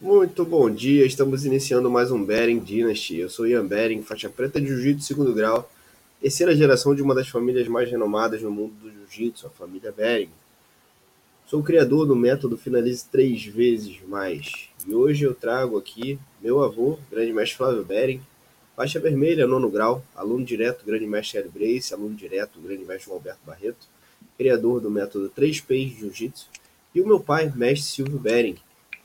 Muito bom dia, estamos iniciando mais um Bering Dynasty. Eu sou Ian Bering, faixa preta de Jiu-Jitsu segundo grau, terceira geração de uma das famílias mais renomadas no mundo do Jiu-Jitsu, a família Bering. Sou criador do método Finalize Três Vezes Mais. E hoje eu trago aqui meu avô, grande mestre Flávio Bering, faixa vermelha, nono grau, aluno direto, grande mestre Hélio Brace, aluno direto, grande mestre Alberto Barreto, criador do método 3Ps de Jiu-Jitsu, e o meu pai, mestre Silvio Bering,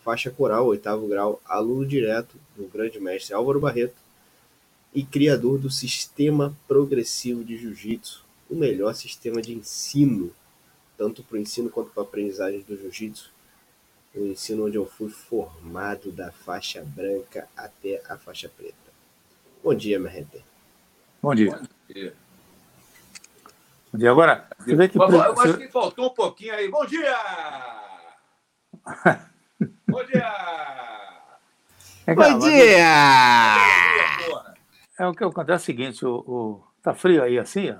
faixa coral, oitavo grau, aluno direto do grande mestre Álvaro Barreto e criador do Sistema Progressivo de Jiu-Jitsu, o melhor sistema de ensino, tanto para o ensino quanto para a aprendizagem do Jiu-Jitsu. O ensino onde eu fui formado da faixa branca até a faixa preta. Bom dia, minha gente. Bom dia. Bom dia. Bom dia. Agora, você vê que. Eu acho que faltou um pouquinho aí. Bom dia! Bom dia! É, Bom dia! É o que acontece é o seguinte, o, o, tá frio aí assim, ó?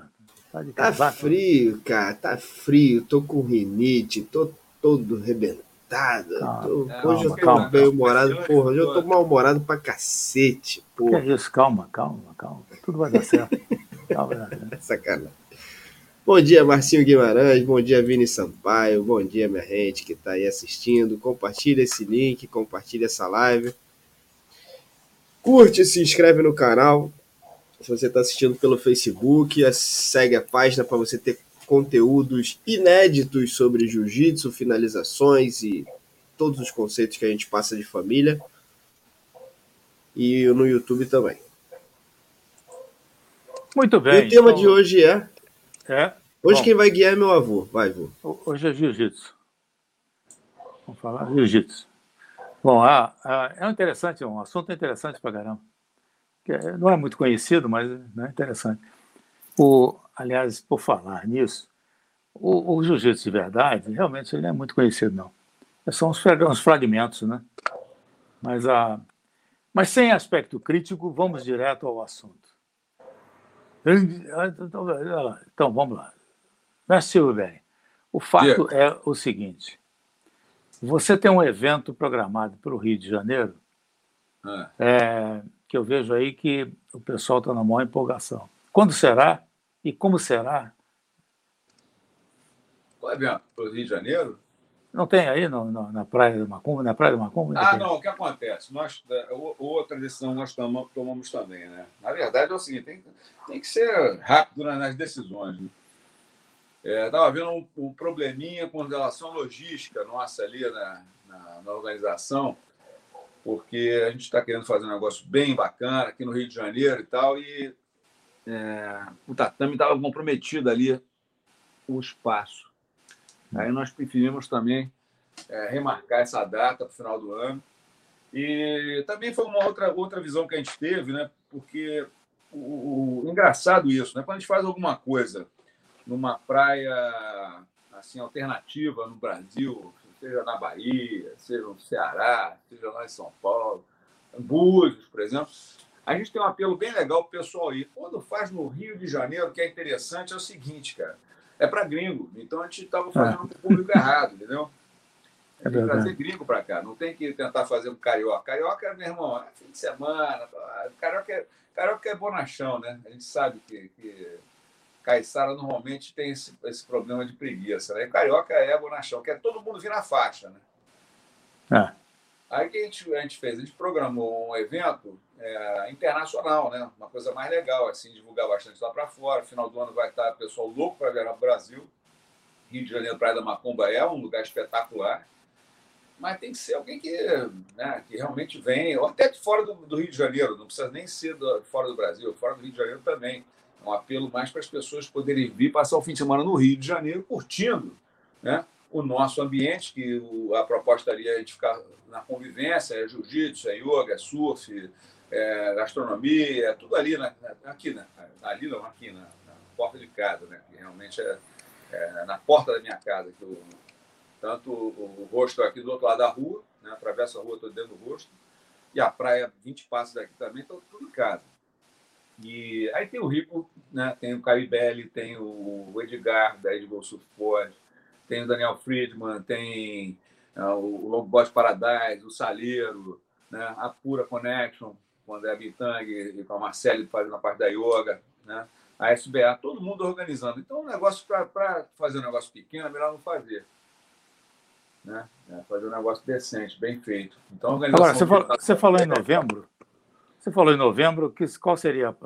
Tá, tá casaco, frio, cara, tá frio, tô com rinite, tô todo rebentado. Calma, tô, calma, hoje eu tô bem humorado, porra, hoje eu tô mal-humorado pra cacete, porra. Que é isso, calma, calma, calma. Tudo vai dar certo. calma, vai dar certo. Sacanagem. Bom dia, Marcinho Guimarães. Bom dia, Vini Sampaio. Bom dia, minha gente que está aí assistindo. Compartilha esse link, compartilha essa live. Curte, se inscreve no canal. Se você está assistindo pelo Facebook, segue a página para você ter conteúdos inéditos sobre jiu-jitsu, finalizações e todos os conceitos que a gente passa de família. E no YouTube também. Muito bem. E o tema então... de hoje é é. Hoje Bom, quem vai guiar é meu avô. Vai, avô. Hoje é jiu-jitsu. Vamos falar jiu-jitsu. Bom, ah, ah, é interessante, um assunto interessante para caramba. É, não é muito conhecido, mas é interessante. O, aliás, por falar nisso, o, o jiu-jitsu de verdade, realmente, ele não é muito conhecido, não. São uns, uns fragmentos, né? Mas, a, mas sem aspecto crítico, vamos direto ao assunto. Então, vamos lá. Mestre Silvio o fato é o seguinte: você tem um evento programado para o Rio de Janeiro, é. É, que eu vejo aí que o pessoal está na maior empolgação. Quando será e como será? Qual evento? Para o Rio de Janeiro? Não tem aí no, no, na Praia do Macumba? Na Praia do Macumba? Ah, não, o que acontece? Nós, é, outra decisão nós tomamos, tomamos também, né? Na verdade é o seguinte, tem, tem que ser rápido nas decisões. Né? Estava é, vendo um, um, probleminha com relação à logística nossa ali na, na, na organização, porque a gente está querendo fazer um negócio bem bacana aqui no Rio de Janeiro e tal, e é, o tatame estava comprometido ali o espaço. Aí nós preferimos também é, remarcar essa data para o final do ano. E também foi uma outra, outra visão que a gente teve, né? porque o, o, engraçado isso, né? quando a gente faz alguma coisa numa praia assim alternativa no Brasil, seja na Bahia, seja no Ceará, seja lá em São Paulo, em Búzios, por exemplo, a gente tem um apelo bem legal para o pessoal ir. Quando faz no Rio de Janeiro, que é interessante, é o seguinte, cara é para gringo. Então a gente estava fazendo para o público errado, entendeu? É tem que trazer gringo para cá. Não tem que tentar fazer um carioca. Carioca, meu irmão, é fim de semana. Carioca é, carioca é bonachão, né? A gente sabe que, que Caiçara normalmente tem esse, esse problema de preguiça. Né? carioca é bonachão, quer todo mundo vir na faixa, né? É. Aí o que a gente, a gente fez? A gente programou um evento é, internacional, né? Uma coisa mais legal, assim, divulgar bastante lá para fora. Final do ano vai estar pessoal louco para viajar para o Brasil. Rio de Janeiro, Praia da Macumba é um lugar espetacular. Mas tem que ser alguém que, né, que realmente vem, ou até de fora do, do Rio de Janeiro, não precisa nem ser do, fora do Brasil, fora do Rio de Janeiro também. Um apelo mais para as pessoas poderem vir passar o fim de semana no Rio de Janeiro curtindo né, o nosso ambiente, que o, a proposta ali é a gente ficar na convivência, é jiu-jitsu, é yoga, é surf, é gastronomia, é tudo ali, na, aqui, né? ali não, aqui na, na, porta de casa, né? que realmente é, é, na porta da minha casa. Que eu, tanto o, o rosto aqui do outro lado da rua, né? atravesso a rua, estou dentro do rosto, e a praia 20 passos daqui também, estou tudo em casa. E aí tem o Rico, né? tem o Caribelli, tem o Edgar, da Edgar Surford, tem o Daniel Friedman, tem é, o Longboard Paradise, o Saleiro, né? a Pura Connection, quando é a Bitang e com a Marcele fazendo a parte da yoga, né? a SBA, todo mundo organizando. Então, um negócio para fazer um negócio pequeno é melhor não fazer. Né? É fazer um negócio decente, bem feito. Então, Agora, você, falou, você falou em novembro. Você falou em novembro, que, qual seria?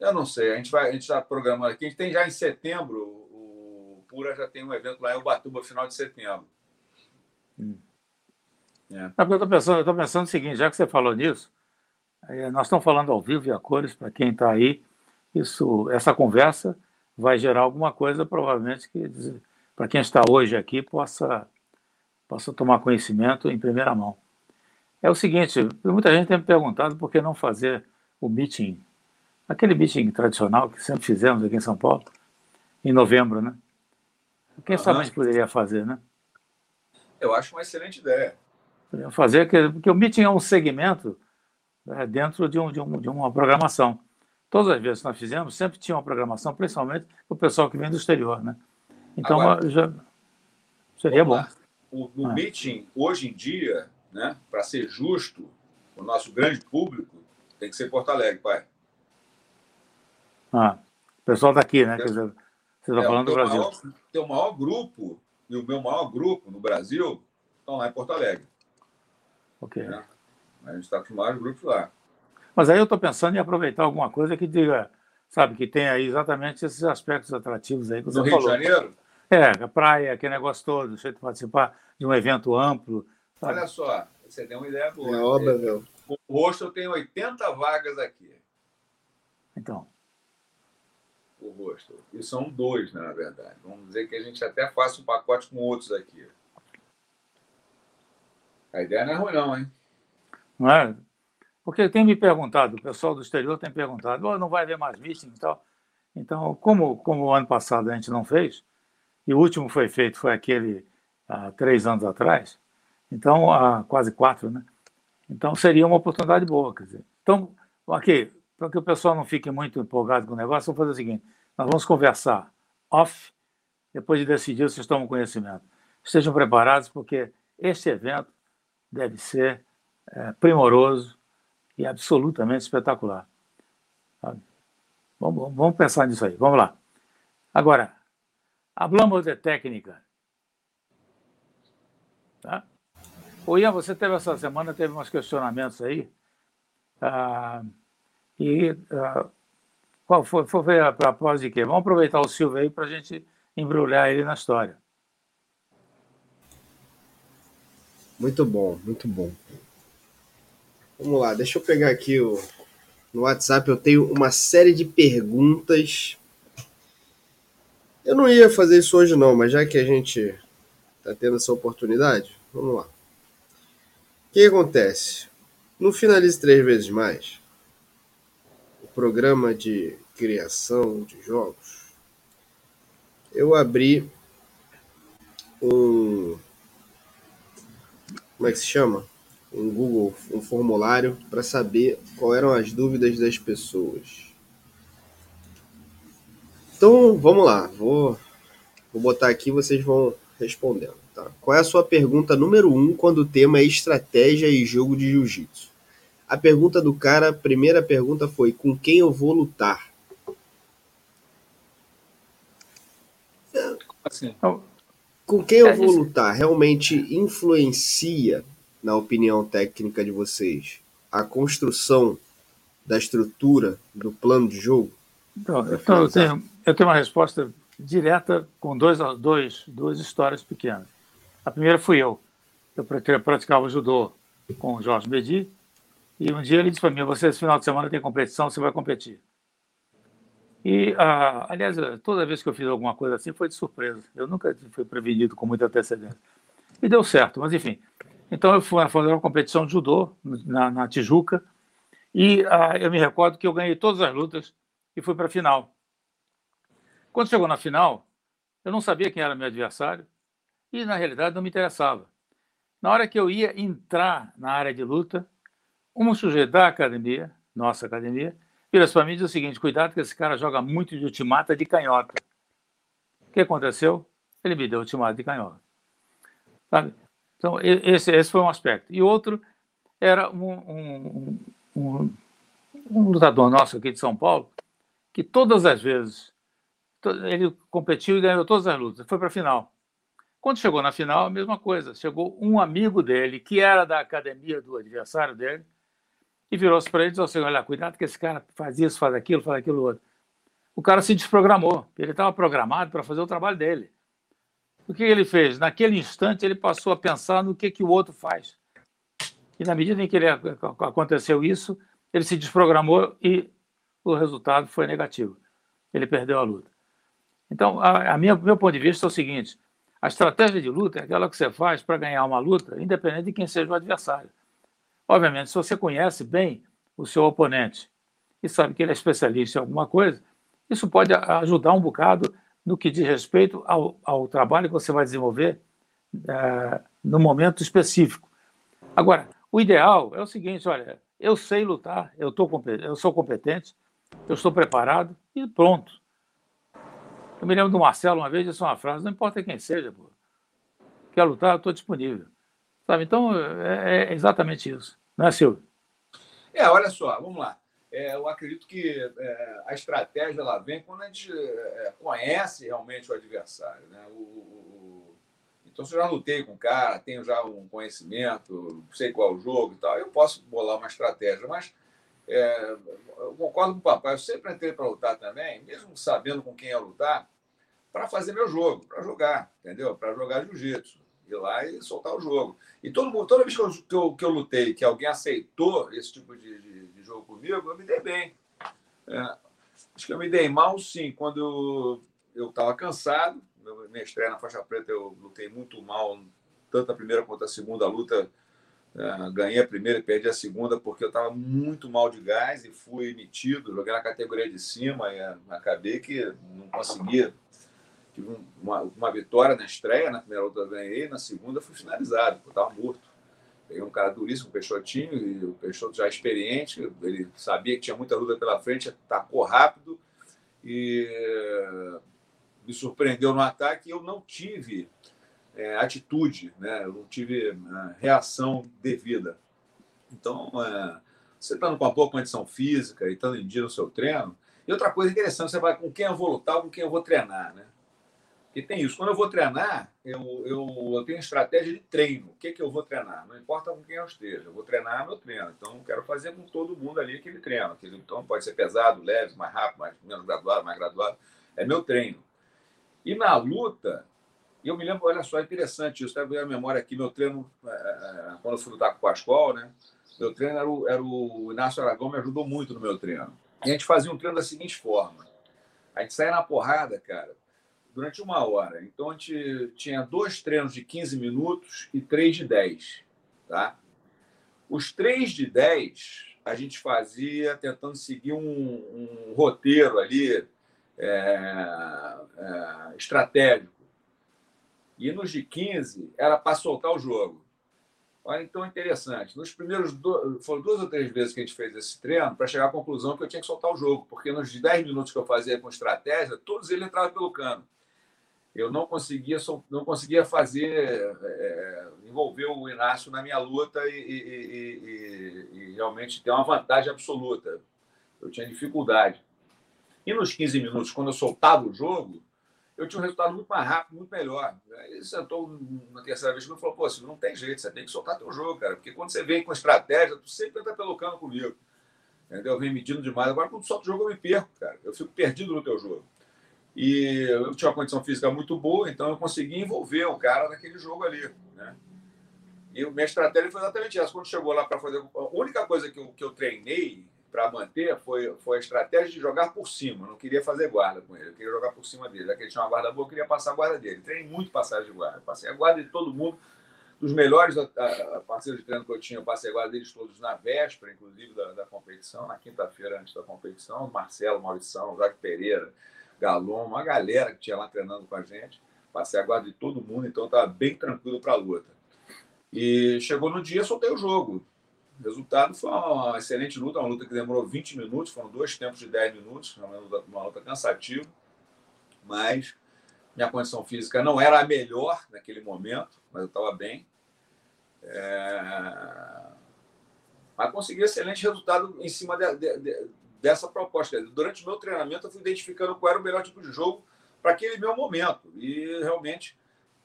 Eu não sei. A gente vai, a gente está programando aqui. A gente tem já em setembro, o Pura já tem um evento lá em Ubatuba, final de setembro. Hum. É. eu estou pensando, eu pensando o seguinte, já que você falou nisso, é, nós estamos falando ao vivo e a cores, para quem está aí, isso, essa conversa vai gerar alguma coisa, provavelmente, que para quem está hoje aqui possa, possa tomar conhecimento em primeira mão. É o seguinte, muita gente tem me perguntado por que não fazer o meeting, aquele meeting tradicional que sempre fizemos aqui em São Paulo, em novembro, né? Quem sabe a gente poderia fazer, né? Eu acho uma excelente ideia. Poderia fazer, porque o meeting é um segmento né, dentro de, um, de, um, de uma programação. Todas as vezes que nós fizemos, sempre tinha uma programação, principalmente para o pessoal que vem do exterior, né? Então, Agora, já seria bom. O, no ah. meeting, hoje em dia, né, para ser justo, o nosso grande público tem que ser Porto Alegre, pai. Ah, o pessoal daqui, né? Quer dizer, você está é, falando do Brasil. Maior, teu maior grupo, e o meu maior grupo no Brasil, estão lá em Porto Alegre. Ok. Né? A gente está com os maiores grupos lá. Mas aí eu estou pensando em aproveitar alguma coisa que diga, sabe, que tenha aí exatamente esses aspectos atrativos aí que você no falou. Rio de Janeiro? É, a praia, aquele negócio todo, deixa de participar de um evento amplo. Olha só, você tem uma ideia boa. É óbvio, meu. O rosto eu tenho 80 vagas aqui. Então. O rosto. E são dois, né, na verdade. Vamos dizer que a gente até faça um pacote com outros aqui. A ideia não é ruim, não, hein? Não é? Porque tem me perguntado, o pessoal do exterior tem perguntado, oh, não vai haver mais meeting e tal. Então, como, como o ano passado a gente não fez, e o último foi feito, foi aquele há três anos atrás, então, há quase quatro, né? Então, seria uma oportunidade boa, quer dizer. Então, aqui, para que o pessoal não fique muito empolgado com o negócio, vamos fazer o seguinte, nós vamos conversar off, depois de decidir se estão conhecimento. Estejam preparados, porque este evento deve ser é, primoroso, e absolutamente espetacular. Vamos, vamos pensar nisso aí. Vamos lá. Agora, hablamos de técnica. Tá? O Ian, você teve essa semana, teve uns questionamentos aí. Ah, e ah, qual foi, foi a propósito de quê? Vamos aproveitar o Silvio aí para a gente embrulhar ele na história. Muito bom, muito bom. Vamos lá, deixa eu pegar aqui o. No WhatsApp eu tenho uma série de perguntas. Eu não ia fazer isso hoje não, mas já que a gente está tendo essa oportunidade, vamos lá. Que acontece? No Finalize Três Vezes Mais, o programa de criação de jogos, eu abri um. Como é que se chama? um Google, um formulário para saber qual eram as dúvidas das pessoas. Então, vamos lá, vou, vou botar aqui vocês vão respondendo. Tá? Qual é a sua pergunta número um quando o tema é estratégia e jogo de jiu-jitsu? A pergunta do cara, a primeira pergunta foi: com quem eu vou lutar? Assim. Com quem eu vou lutar realmente influencia na opinião técnica de vocês, a construção da estrutura do plano de jogo? Então, então eu, tenho, eu tenho uma resposta direta com dois, dois, duas histórias pequenas. A primeira fui eu. Eu praticava judô com o Jorge Medi, e um dia ele disse para mim: Você, esse final de semana tem competição, você vai competir. E, ah, aliás, toda vez que eu fiz alguma coisa assim foi de surpresa. Eu nunca fui prevenido com muita antecedência. E deu certo, mas enfim. Então eu fui fazer uma competição de judô na, na Tijuca e ah, eu me recordo que eu ganhei todas as lutas e fui para a final. Quando chegou na final, eu não sabia quem era meu adversário e na realidade não me interessava. Na hora que eu ia entrar na área de luta, um sujeito da academia, nossa academia, vira para mim e diz o seguinte: cuidado que esse cara joga muito de ultimata de canhota. O que aconteceu? Ele me deu ultimata de canhota. Sabe? Então, esse, esse foi um aspecto. E outro era um, um, um, um lutador nosso aqui de São Paulo, que todas as vezes ele competiu e ganhou todas as lutas, foi para a final. Quando chegou na final, a mesma coisa. Chegou um amigo dele, que era da academia do adversário dele, e virou-se para ele e disse assim: Olha, cuidado que esse cara faz isso, faz aquilo, faz aquilo outro. O cara se desprogramou. Ele estava programado para fazer o trabalho dele. O que ele fez? Naquele instante, ele passou a pensar no que, que o outro faz. E na medida em que ele, aconteceu isso, ele se desprogramou e o resultado foi negativo. Ele perdeu a luta. Então, a, a minha, meu ponto de vista é o seguinte: a estratégia de luta é aquela que você faz para ganhar uma luta, independente de quem seja o adversário. Obviamente, se você conhece bem o seu oponente e sabe que ele é especialista em alguma coisa, isso pode ajudar um bocado no que diz respeito ao, ao trabalho que você vai desenvolver é, no momento específico. Agora, o ideal é o seguinte: olha, eu sei lutar, eu, tô, eu sou competente, eu estou preparado e pronto. Eu me lembro do Marcelo uma vez disse uma frase: não importa quem seja, pô. quer lutar, eu estou disponível. Sabe? Então, é, é, exatamente isso. Não é, Silvio? É, olha só, vamos lá. É, eu acredito que é, a estratégia ela vem quando a gente é, conhece realmente o adversário. Né? O, o, então, se eu já lutei com o cara, tenho já um conhecimento, sei qual é o jogo e tal, eu posso bolar uma estratégia. Mas é, eu concordo com o papai, eu sempre entrei para lutar também, mesmo sabendo com quem ia lutar, para fazer meu jogo, para jogar, entendeu? Para jogar jiu-jitsu ir lá e soltar o jogo. E todo mundo, toda vez que eu, que eu, que eu lutei, que alguém aceitou esse tipo de, de, de jogo comigo, eu me dei bem. É, acho que eu me dei mal, sim, quando eu estava cansado. Minha estreia na faixa preta, eu lutei muito mal, tanto a primeira quanto a segunda luta. É, ganhei a primeira e perdi a segunda porque eu estava muito mal de gás e fui emitido. Joguei na categoria de cima e é, acabei que não conseguia tive uma, uma vitória na estreia, na primeira luta eu ganhei, na segunda fui finalizado, eu estava morto. Peguei um cara duríssimo, um Peixotinho, e o Peixoto já experiente, ele sabia que tinha muita luta pela frente, atacou rápido e me surpreendeu no ataque e eu não tive é, atitude, né? eu não tive é, reação devida. Então, é, você estando com uma boa condição física e estando em dia no seu treino, e outra coisa interessante, você vai com quem eu vou lutar, com quem eu vou treinar, né? E tem isso. Quando eu vou treinar, eu, eu, eu tenho estratégia de treino. O que, que eu vou treinar? Não importa com quem eu esteja. Eu vou treinar meu treino. Então, eu quero fazer com todo mundo ali aquele treino. Então, pode ser pesado, leve, mais rápido, mais, menos graduado, mais graduado. É meu treino. E na luta, eu me lembro, olha só, é interessante isso. Está a memória aqui, meu treino, é, é, quando eu fui lutar com o Pascoal, né? Meu treino era o, era o Inácio Aragão, me ajudou muito no meu treino. E a gente fazia um treino da seguinte forma. A gente saía na porrada, cara durante uma hora. Então, a gente tinha dois treinos de 15 minutos e três de 10. Tá? Os três de 10 a gente fazia tentando seguir um, um roteiro ali é, é, estratégico. E nos de 15 era para soltar o jogo. Olha, então é interessante. Nos primeiros do... foram duas ou três vezes que a gente fez esse treino para chegar à conclusão que eu tinha que soltar o jogo, porque nos 10 minutos que eu fazia com estratégia, todos eles entravam pelo cano eu não conseguia, não conseguia fazer, é, envolver o Inácio na minha luta e, e, e, e, realmente ter uma vantagem absoluta. Eu tinha dificuldade. E nos 15 minutos, quando eu soltava o jogo, eu tinha um resultado muito mais rápido, muito melhor. Ele sentou na terceira vez e falou: pô, você não tem jeito, você tem que soltar teu jogo, cara. Porque quando você vem com estratégia, tu sempre entra pelo cano comigo. Entendeu? Vem medindo demais. Agora, quando solta o jogo, eu me perco, cara. Eu fico perdido no teu jogo. E eu tinha uma condição física muito boa, então eu consegui envolver o cara naquele jogo ali. Né? E minha estratégia foi exatamente essa. Quando chegou lá para fazer. A única coisa que eu, que eu treinei para manter foi, foi a estratégia de jogar por cima. Eu não queria fazer guarda com ele, eu queria jogar por cima dele. Já que ele tinha uma guarda boa, eu queria passar a guarda dele. Treinei muito passagem de guarda. Passei a guarda de todo mundo. Dos melhores parceiros de treino que eu tinha, eu passei a guarda deles todos na véspera, inclusive da, da competição, na quinta-feira antes da competição. Marcelo, Maurição, Jacques Pereira, Galon, uma galera que tinha lá treinando com a gente. Passei a guarda de todo mundo, então estava bem tranquilo para a luta. E chegou no dia, soltei o jogo. O resultado foi uma excelente luta, uma luta que demorou 20 minutos, foram dois tempos de 10 minutos, uma luta, cansativa, mas minha condição física não era a melhor naquele momento, mas eu estava bem. É... Mas consegui excelente resultado em cima de, de, dessa proposta. Durante o meu treinamento, eu fui identificando qual era o melhor tipo de jogo para aquele meu momento. E realmente,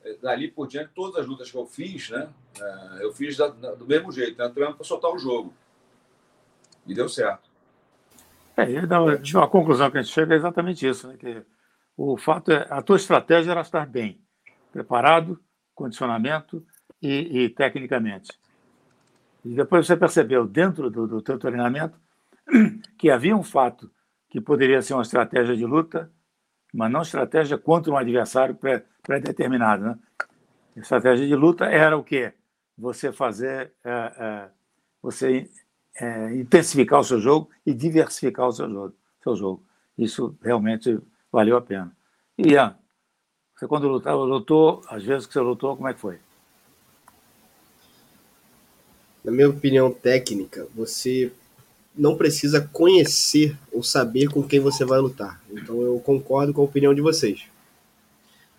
é, dali por diante, todas as lutas que eu fiz, né, é, eu fiz do mesmo jeito, né, treinando para soltar o jogo. E deu certo. É, a conclusão que a gente chega é exatamente isso, né, que o fato é a tua estratégia era estar bem, preparado, condicionamento e, e tecnicamente. E depois você percebeu, dentro do, do teu treinamento, que havia um fato que poderia ser uma estratégia de luta, mas não estratégia contra um adversário pré-determinado. Né? Estratégia de luta era o quê? Você fazer, é, é, você é, intensificar o seu jogo e diversificar o seu jogo, seu jogo. Isso realmente valeu a pena. E Ian, você quando lutava, lutou, às vezes que você lutou, como é que foi? Na minha opinião técnica, você não precisa conhecer ou saber com quem você vai lutar. Então eu concordo com a opinião de vocês.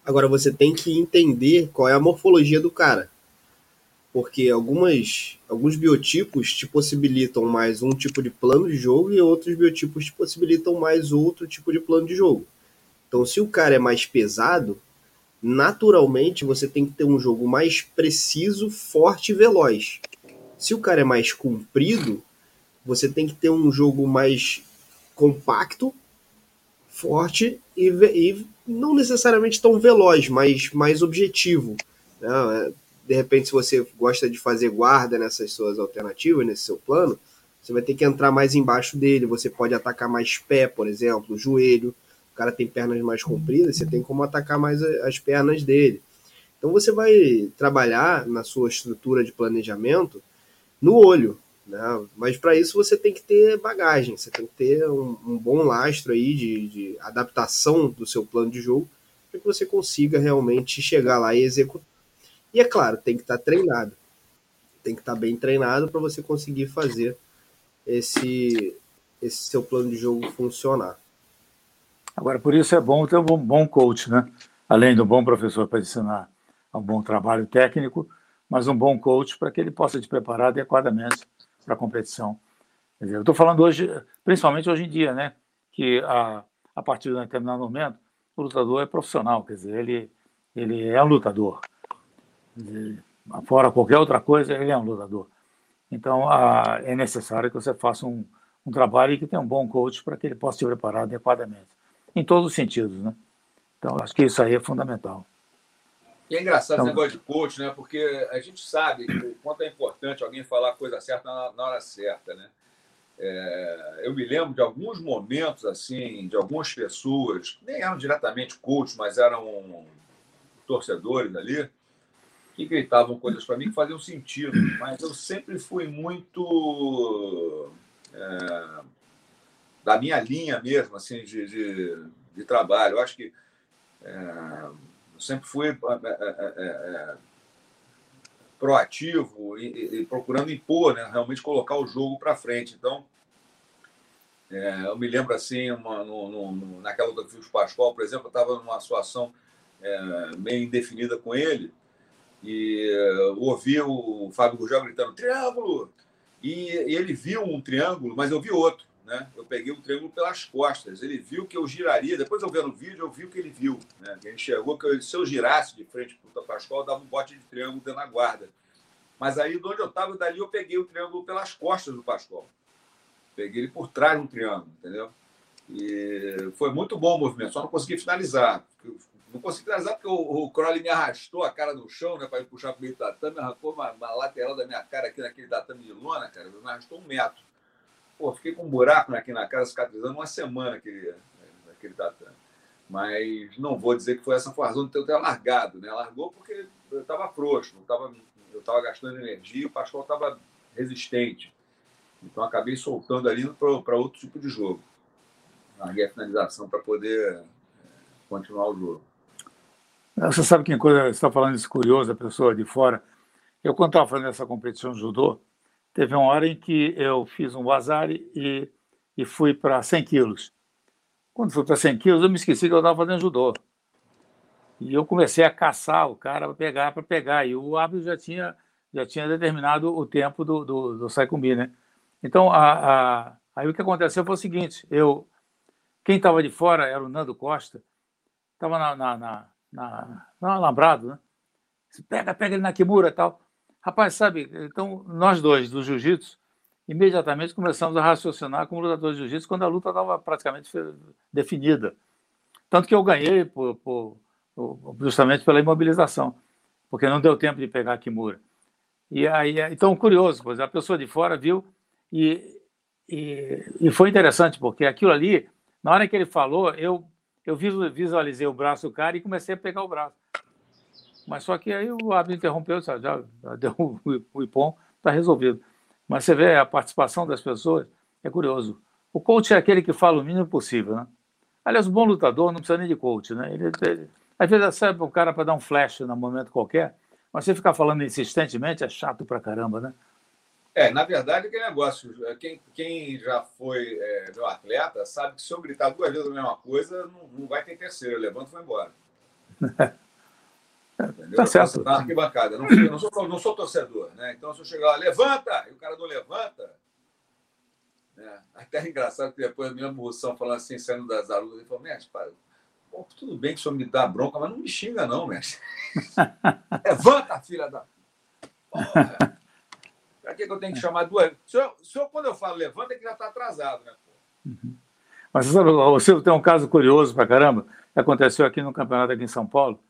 Agora você tem que entender qual é a morfologia do cara. Porque algumas, alguns biotipos te possibilitam mais um tipo de plano de jogo e outros biotipos te possibilitam mais outro tipo de plano de jogo. Então, se o cara é mais pesado, naturalmente você tem que ter um jogo mais preciso, forte e veloz. Se o cara é mais comprido, você tem que ter um jogo mais compacto, forte e, e não necessariamente tão veloz, mas mais objetivo. Né? De repente, se você gosta de fazer guarda nessas suas alternativas, nesse seu plano, você vai ter que entrar mais embaixo dele. Você pode atacar mais pé, por exemplo, joelho. O cara tem pernas mais compridas, você tem como atacar mais as pernas dele. Então você vai trabalhar na sua estrutura de planejamento no olho. Né? Mas para isso você tem que ter bagagem, você tem que ter um, um bom lastro aí de, de, adaptação do seu plano de jogo para que você consiga realmente chegar lá e executar. E é claro, tem que estar tá treinado. Tem que estar tá bem treinado para você conseguir fazer esse, esse seu plano de jogo funcionar. Agora, por isso é bom ter um bom coach, né? Além do bom professor para ensinar um bom trabalho técnico, mas um bom coach para que ele possa te preparar adequadamente para a competição. Dizer, eu estou falando hoje, principalmente hoje em dia, né, que a, a partir de um determinado momento, o lutador é profissional, quer dizer, ele, ele é um lutador. Dizer, fora qualquer outra coisa, ele é um lutador. Então, a, é necessário que você faça um, um trabalho e que tenha um bom coach para que ele possa te preparar adequadamente, em todos os sentidos, né? Então, acho que isso aí é fundamental. E é engraçado então, esse negócio de coach, né? Porque a gente sabe o quanto é importante alguém falar a coisa certa na, na hora certa, né? É, eu me lembro de alguns momentos, assim, de algumas pessoas, nem eram diretamente coach, mas eram torcedores ali, que gritavam coisas para mim que faziam sentido. Mas eu sempre fui muito é, da minha linha mesmo, assim, de, de, de trabalho. Eu acho que é, sempre fui é, é, proativo e, e, procurando impor, né? realmente colocar o jogo para frente. Então, eu me lembro assim, uma, no, no, naquela luta que fiz o Pascoal, por exemplo, eu estava numa situação meio indefinida com ele e eu ouvi o Fábio Gurgel gritando triângulo e, e ele viu um triângulo, mas eu vi outro né? Eu peguei o triângulo pelas costas. Ele viu que eu giraria. Depois eu vendo o vídeo, eu vi o que ele viu. Né? Ele enxergou que eu, se eu girasse de frente para o Pascoal, eu dava um bote de triângulo dentro da guarda. Mas aí, de onde eu estava, dali eu peguei o triângulo pelas costas do Pascoal. Peguei ele por trás um triângulo, entendeu? E foi muito bom o movimento, só não consegui finalizar. Não consegui finalizar porque o, o Crowley me arrastou a cara no chão, né, para ir puxar para o meio do tatame, arrancou uma, uma, lateral da minha cara aqui naquele tatame de lona, cara, me arrastou um metro. Pô, fiquei com um buraco aqui na cara, cicatrizando uma semana aquele, tatame. Mas não vou dizer que foi essa foi a razão de ter largado. Né? Largou porque eu estava frouxo, eu estava gastando energia o Pascoal estava resistente. Então acabei soltando ali para outro tipo de jogo. Larguei a finalização para poder é, continuar o jogo. Você sabe que coisa, você está falando isso curioso, a pessoa de fora. Eu, quando estava fazendo essa competição de judô, Teve uma hora em que eu fiz um wazari e, e fui para 100 quilos. Quando fui para 100 quilos, eu me esqueci que eu estava fazendo judô. E eu comecei a caçar o cara para pegar, para pegar. E o árbitro já tinha já tinha determinado o tempo do, do, do Saicumbi, né? Então, a, a, aí o que aconteceu foi o seguinte, eu, quem estava de fora era o Nando Costa, estava na, na, na, na, no Alambrado, né? Pega, pega ele na Kimura e tal. Rapaz, sabe, então nós dois do jiu-jitsu, imediatamente começamos a raciocinar como lutadores de jiu-jitsu quando a luta estava praticamente definida. Tanto que eu ganhei por, por, justamente pela imobilização, porque não deu tempo de pegar a Kimura. E aí, então, curioso, pois a pessoa de fora viu e, e, e, foi interessante, porque aquilo ali, na hora que ele falou, eu, eu visualizei o braço do cara e comecei a pegar o braço. Mas só que aí o árbitro interrompeu, já, já deu o, o ipom, está resolvido. Mas você vê a participação das pessoas, é curioso. O coach é aquele que fala o mínimo possível, né? Aliás, um bom lutador não precisa nem de coach, né? Ele, ele às vezes serve o cara para dar um flash num momento qualquer, mas você ficar falando insistentemente é chato pra caramba, né? É, na verdade, aquele negócio, quem, quem já foi é, meu atleta sabe que se eu gritar duas vezes a mesma coisa, não, não vai ter terceiro. Eu levanto e vou embora. Entendeu? Tá certo. Na arquibancada. Não, não, sou, não sou torcedor, né? Então, se eu chegar lá, levanta! E o cara não levanta. Né? Até é engraçado que depois a minha moção falando assim, saindo das alunas, ele falou, mestre, para, tudo bem que o senhor me dá bronca, mas não me xinga, não, mestre. levanta, filha da. Porra. Pra que, eu tenho que chamar duas? O senhor, o senhor, quando eu falo levanta, é que já está atrasado, né? Uhum. Mas sabe, o Silvio tem um caso curioso pra caramba, que aconteceu aqui no campeonato aqui em São Paulo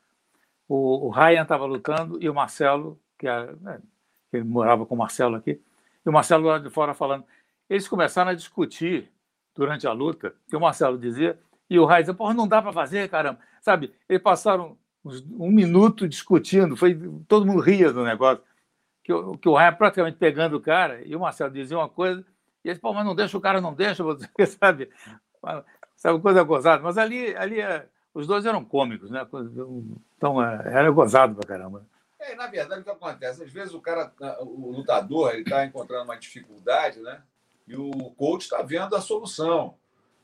o, o Ryan estava lutando e o Marcelo, que, é, né, que morava com o Marcelo aqui, e o Marcelo lá de fora falando. Eles começaram a discutir durante a luta, que o Marcelo dizia, e o Ryan dizia, porra, não dá para fazer, caramba. Sabe, eles passaram um minuto discutindo, foi, todo mundo ria do negócio, que, que o Ryan praticamente pegando o cara, e o Marcelo dizia uma coisa, e eles, pô, mas não deixa, o cara não deixa, sabe? Sabe, coisa gozada. Mas ali, ali é os dois eram cômicos, né? Então é, era gozado pra caramba. É, na verdade, o que acontece? Às vezes o cara, o lutador, ele está encontrando uma dificuldade, né? E o coach está vendo a solução.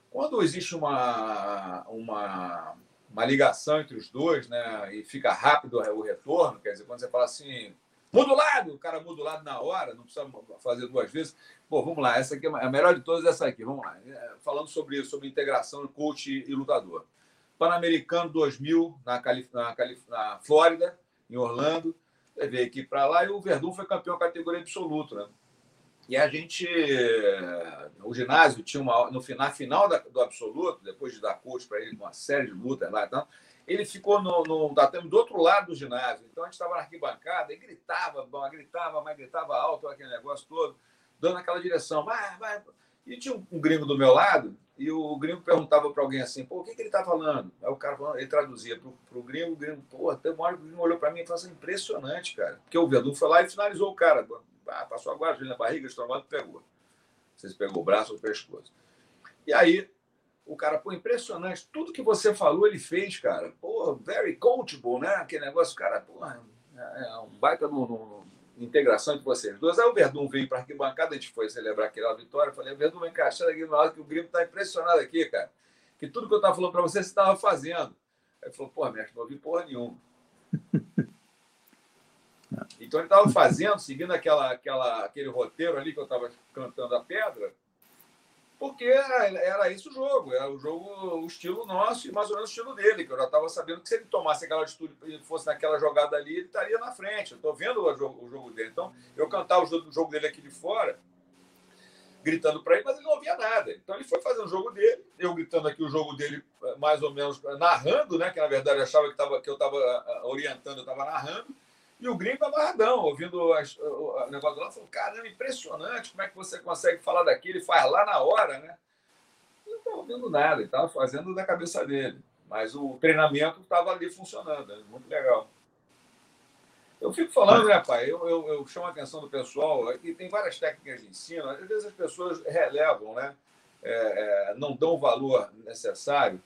Quando existe uma, uma, uma ligação entre os dois, né? E fica rápido o retorno, quer dizer, quando você fala assim, muda o lado, o cara muda o lado na hora, não precisa fazer duas vezes. Pô, vamos lá, essa aqui é a melhor de todas, essa aqui, vamos lá. É, falando sobre isso, sobre integração coach e lutador. Pan-Americano 2000 na, Calif na, Calif na Flórida, em Orlando. Levei aqui para lá e o Verdun foi campeão categoria absoluto, né? E a gente, o ginásio tinha uma, no final, final da, do absoluto, depois de dar coach para ele, uma série de lutas lá, então, ele ficou no, no tatame do outro lado do ginásio. Então a gente estava na arquibancada e gritava, gritava, mas gritava alto aquele negócio todo, dando aquela direção. Vai, vai. E tinha um, um gringo do meu lado e o gringo perguntava para alguém assim, pô, o que, que ele está falando? Aí o cara falando, ele traduzia para o gringo, o gringo, pô, até uma hora o gringo olhou para mim e falou assim, impressionante, cara. Porque o Verdun foi lá e finalizou o cara. Ah, passou a guarda na barriga, estromado e pegou. Não sei se pegou o braço ou o pescoço. E aí, o cara, pô, impressionante. Tudo que você falou, ele fez, cara. Pô, very coachable, né? Aquele negócio, cara, pô, é, é um baita no, no integração entre vocês dois. Aí o Verdun veio para a arquibancada, a gente foi celebrar aquela vitória. Eu falei, Verdun, vem cá, chega aqui do lado que o Grêmio está impressionado aqui, cara. Que tudo que eu estava falando para você, você estava fazendo. Aí ele falou, pô, mestre, não ouvi porra nenhuma. Então ele estava fazendo, seguindo aquela, aquela, aquele roteiro ali que eu estava cantando a pedra, porque era, isso o jogo, era o jogo, o estilo nosso e mais ou menos o estilo dele, que eu já estava sabendo que se ele tomasse aquela atitude e fosse naquela jogada ali, ele estaria na frente. Eu estou vendo o jogo, dele. Então, eu cantava o jogo, o jogo dele aqui de fora, gritando para ele, mas ele não ouvia nada. Então, ele foi fazendo o jogo dele, eu gritando aqui o jogo dele, mais ou menos narrando, né? Que na verdade eu achava que, tava, que eu estava orientando, eu estava narrando. E o gringo amarradão, ouvindo as, o, o negócio lá, falou: caramba, impressionante, como é que você consegue falar daquilo e faz lá na hora, né? Eu não estava ouvindo nada, ele estava fazendo da cabeça dele. Mas o treinamento estava ali funcionando, né? muito legal. Eu fico falando, né, pai? Eu, eu, eu, chamo a atenção do pessoal, e tem várias técnicas de ensino, às vezes as pessoas relevam, né? É, é, não dão o valor necessário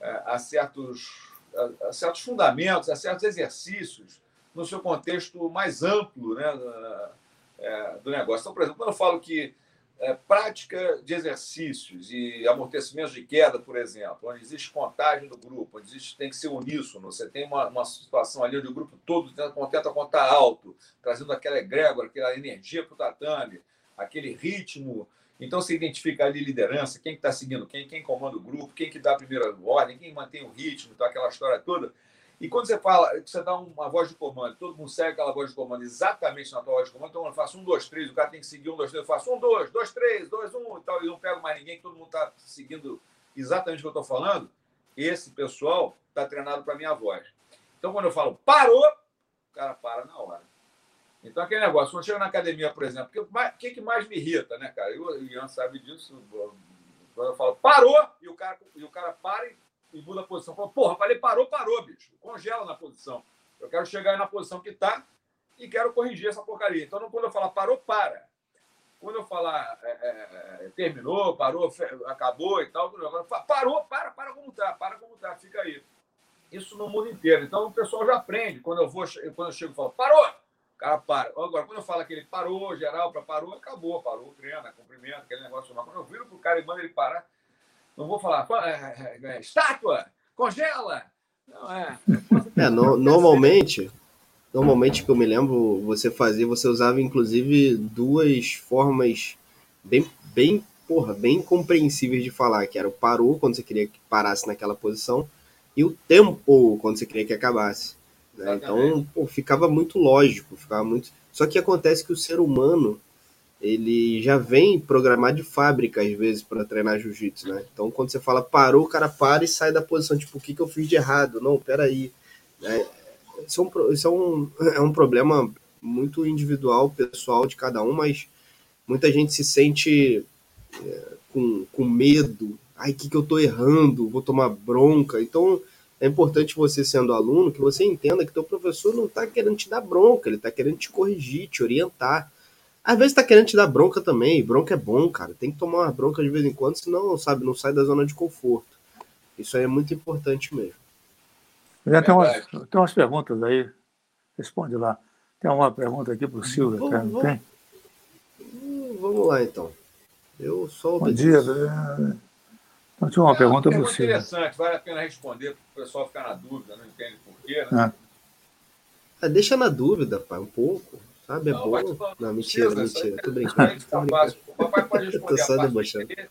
é, a, certos, a, a certos fundamentos, a certos exercícios no seu contexto mais amplo né, é, do negócio. Então, por exemplo, quando eu falo que é, prática de exercícios e amortecimentos de queda, por exemplo, onde existe contagem do grupo, onde existe, tem que ser uníssono, você tem uma, uma situação ali onde o grupo todo tenta, contar alto, trazendo aquela egrégora, aquela energia para o tatame, aquele ritmo. Então você identifica ali liderança, quem está seguindo quem, quem comanda o grupo, quem que dá a primeira ordem, quem mantém o ritmo, então aquela história toda. E quando você fala, você dá uma voz de comando, todo mundo segue aquela voz de comando exatamente na tua voz de comando, então eu faço um, dois, três, o cara tem que seguir um, dois, três, eu faço um, dois, dois, três, dois, um e tal, e não pego mais ninguém, todo mundo está seguindo exatamente o que eu estou falando. Esse pessoal está treinado para minha voz. Então, quando eu falo parou, o cara para na hora. Então, aquele negócio, quando chega na academia, por exemplo, o que, que mais me irrita, né, cara? o Ian sabe disso. Quando eu falo parou, e o cara, e o cara para e e muda a posição. Fala, porra, falei, parou, parou, bicho. Congela na posição. Eu quero chegar na posição que está e quero corrigir essa porcaria. Então, quando eu falar parou, para. Quando eu falar é, é, é terminou, parou, acabou e tal, parou, para, para como está, para como está, fica aí. Isso no mundo inteiro. Então o pessoal já aprende. Quando eu vou, quando eu chego e falo, parou! O cara para. Agora, quando eu falo que ele parou, geral, para parou, acabou, parou, treina, cumprimento, aquele negócio. Quando eu viro pro cara e mando ele parar, não vou falar, é, é, é, estátua, congela. Não, é. é no, normalmente, normalmente que eu me lembro, você fazia, você usava inclusive duas formas bem, bem, porra, bem compreensíveis de falar, que era o parou quando você queria que parasse naquela posição e o tempo quando você queria que acabasse. Né? Então, pô, ficava muito lógico, ficava muito. Só que acontece que o ser humano ele já vem programado de fábrica, às vezes, para treinar jiu-jitsu, né? Então, quando você fala parou, o cara para e sai da posição, tipo, o que, que eu fiz de errado? Não, peraí. É, isso, é um, isso é, um, é um problema muito individual, pessoal de cada um, mas muita gente se sente é, com, com medo. Ai, o que, que eu tô errando? Vou tomar bronca. Então, é importante você, sendo aluno, que você entenda que teu professor não está querendo te dar bronca, ele está querendo te corrigir, te orientar. Às vezes tá querendo te dar bronca também. Bronca é bom, cara. Tem que tomar uma bronca de vez em quando, senão, sabe, não sai da zona de conforto. Isso aí é muito importante mesmo. Já tem, umas, tem umas perguntas aí. Responde lá. Tem uma pergunta aqui para o Silvio, vamos, cara, vamos, hum, vamos lá, então. Eu sou Bom dia. Né? Então, tinha uma é, pergunta para o Silvio. interessante, vale a pena responder para o pessoal ficar na dúvida, não entende por quê, né? É. É, deixa na dúvida, pai, um pouco. Sabe, é não, bom. Não, mentira, mentira. Tô brincando. O papai pode responder Tô só debochando. Né?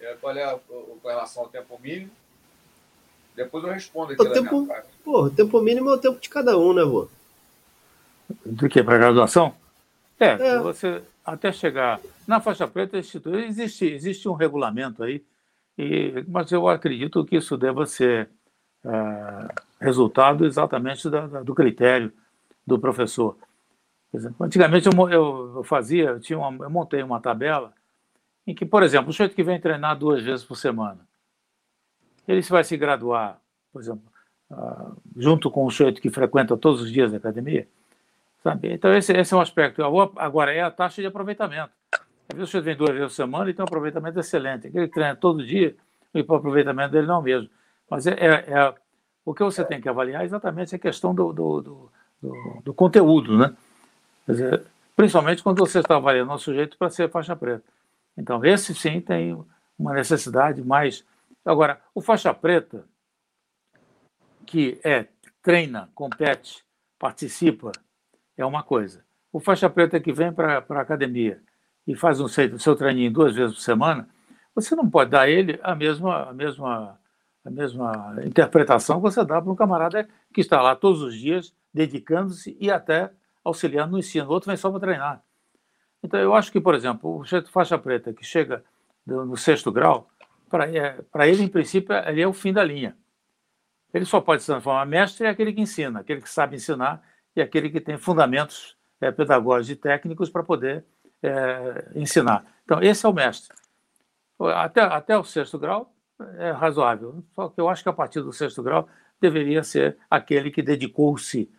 É, qual é a, com relação ao tempo mínimo? Depois eu respondo aqui o tempo, Pô, o tempo mínimo é o tempo de cada um, né, vô? Do que? Para graduação? É, é, você até chegar na faixa preta existe, existe um regulamento aí, e, mas eu acredito que isso deva ser é, resultado exatamente da, da, do critério do professor. Antigamente eu, eu, fazia, eu, tinha uma, eu montei uma tabela em que, por exemplo, o sujeito que vem treinar duas vezes por semana, ele vai se graduar, por exemplo, uh, junto com o sujeito que frequenta todos os dias a academia, sabe? Então esse, esse é um aspecto. Agora é a taxa de aproveitamento. Às vezes o sujeito vem duas vezes por semana e tem um aproveitamento excelente. Aquele que treina todo dia, o aproveitamento dele não é o mesmo. Mas é, é, é, o que você tem que avaliar é exatamente a questão do, do, do, do, do conteúdo, né? Dizer, principalmente quando você está avaliando o sujeito para ser faixa preta. Então, esse sim tem uma necessidade mais. Agora, o faixa preta, que é treina, compete, participa, é uma coisa. O faixa preta que vem para a academia e faz um seu, seu treininho duas vezes por semana, você não pode dar a ele a mesma, a mesma, a mesma interpretação que você dá para um camarada que está lá todos os dias, dedicando-se e até auxiliando no ensino, o outro vem só para treinar. Então, eu acho que, por exemplo, o sujeito faixa preta que chega no sexto grau, para é, ele, em princípio, ele é o fim da linha. Ele só pode se transformar mestre é aquele que ensina, aquele que sabe ensinar e aquele que tem fundamentos é, pedagógicos e técnicos para poder é, ensinar. Então, esse é o mestre. Até, até o sexto grau é razoável, só que eu acho que a partir do sexto grau deveria ser aquele que dedicou-se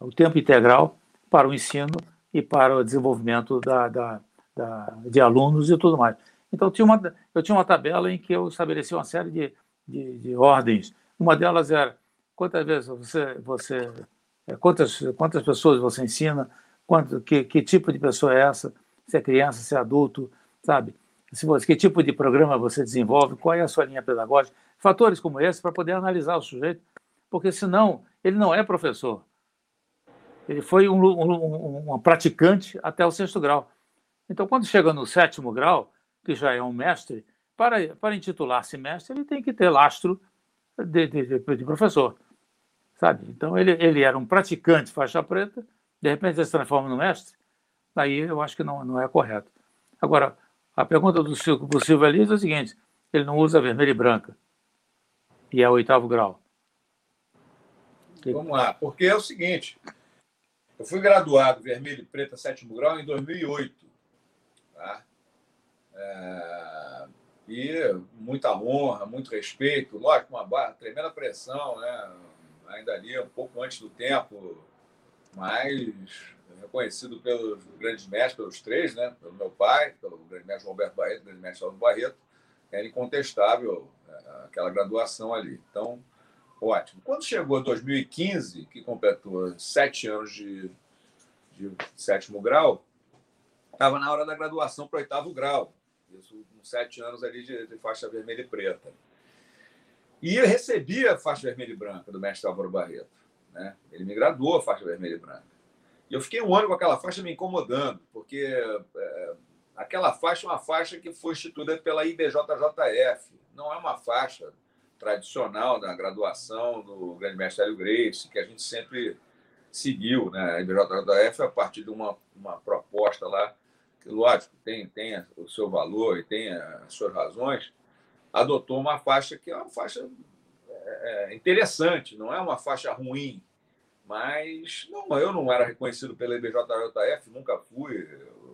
o tempo integral para o ensino e para o desenvolvimento da, da, da, de alunos e tudo mais. Então, tinha uma, eu tinha uma tabela em que eu estabeleci uma série de, de, de ordens. Uma delas era quantas vezes você, você é, quantas, quantas pessoas você ensina, quanto, que, que tipo de pessoa é essa, se é criança, se é adulto, sabe? Se você, que tipo de programa você desenvolve, qual é a sua linha pedagógica, fatores como esse para poder analisar o sujeito, porque senão ele não é professor. Ele foi um, um, um praticante até o sexto grau. Então, quando chega no sétimo grau, que já é um mestre, para, para intitular-se mestre, ele tem que ter lastro de, de, de, professor, sabe? Então, ele, ele era um praticante faixa preta, de repente ele se transforma no mestre, aí eu acho que não, não é correto. Agora, a pergunta do Silvio, do Silvio Elias é o seguinte, ele não usa vermelha e branca, e é o oitavo grau. Vamos lá, porque é o seguinte, eu fui graduado vermelho e preta sétimo grau em 2008, tá? É, e muita honra, muito respeito, lógico, uma tremenda pressão, né? ainda ali um pouco antes do tempo, mas reconhecido pelos grandes mestres, pelos três, né? pelo meu pai, pelo grande mestre Roberto Barreto, grande mestre Aldo Barreto, era incontestável é, aquela graduação ali. Então, ótimo. Quando chegou 2015, que completou sete anos de, de sétimo grau, estava na hora da graduação para oitavo grau. Isso com sete anos ali de, de, faixa vermelha e preta. E eu recebi a faixa vermelha e branca do mestre Álvaro Barreto. Né? Ele me graduou a faixa vermelha e branca. E eu fiquei um ano com aquela faixa me incomodando, porque é, aquela faixa é uma faixa que foi instituída pela IBJJF. Não é uma faixa tradicional da graduação do grande mestre Hélio Grace, que a gente sempre seguiu. Né? A IBJJF, a partir de uma, uma proposta lá que, lógico, tem, tem o seu valor e tem as suas razões, adotou uma faixa que é uma faixa é, é, interessante, não é uma faixa ruim, mas não, eu não era reconhecido pela IBJJF, nunca fui.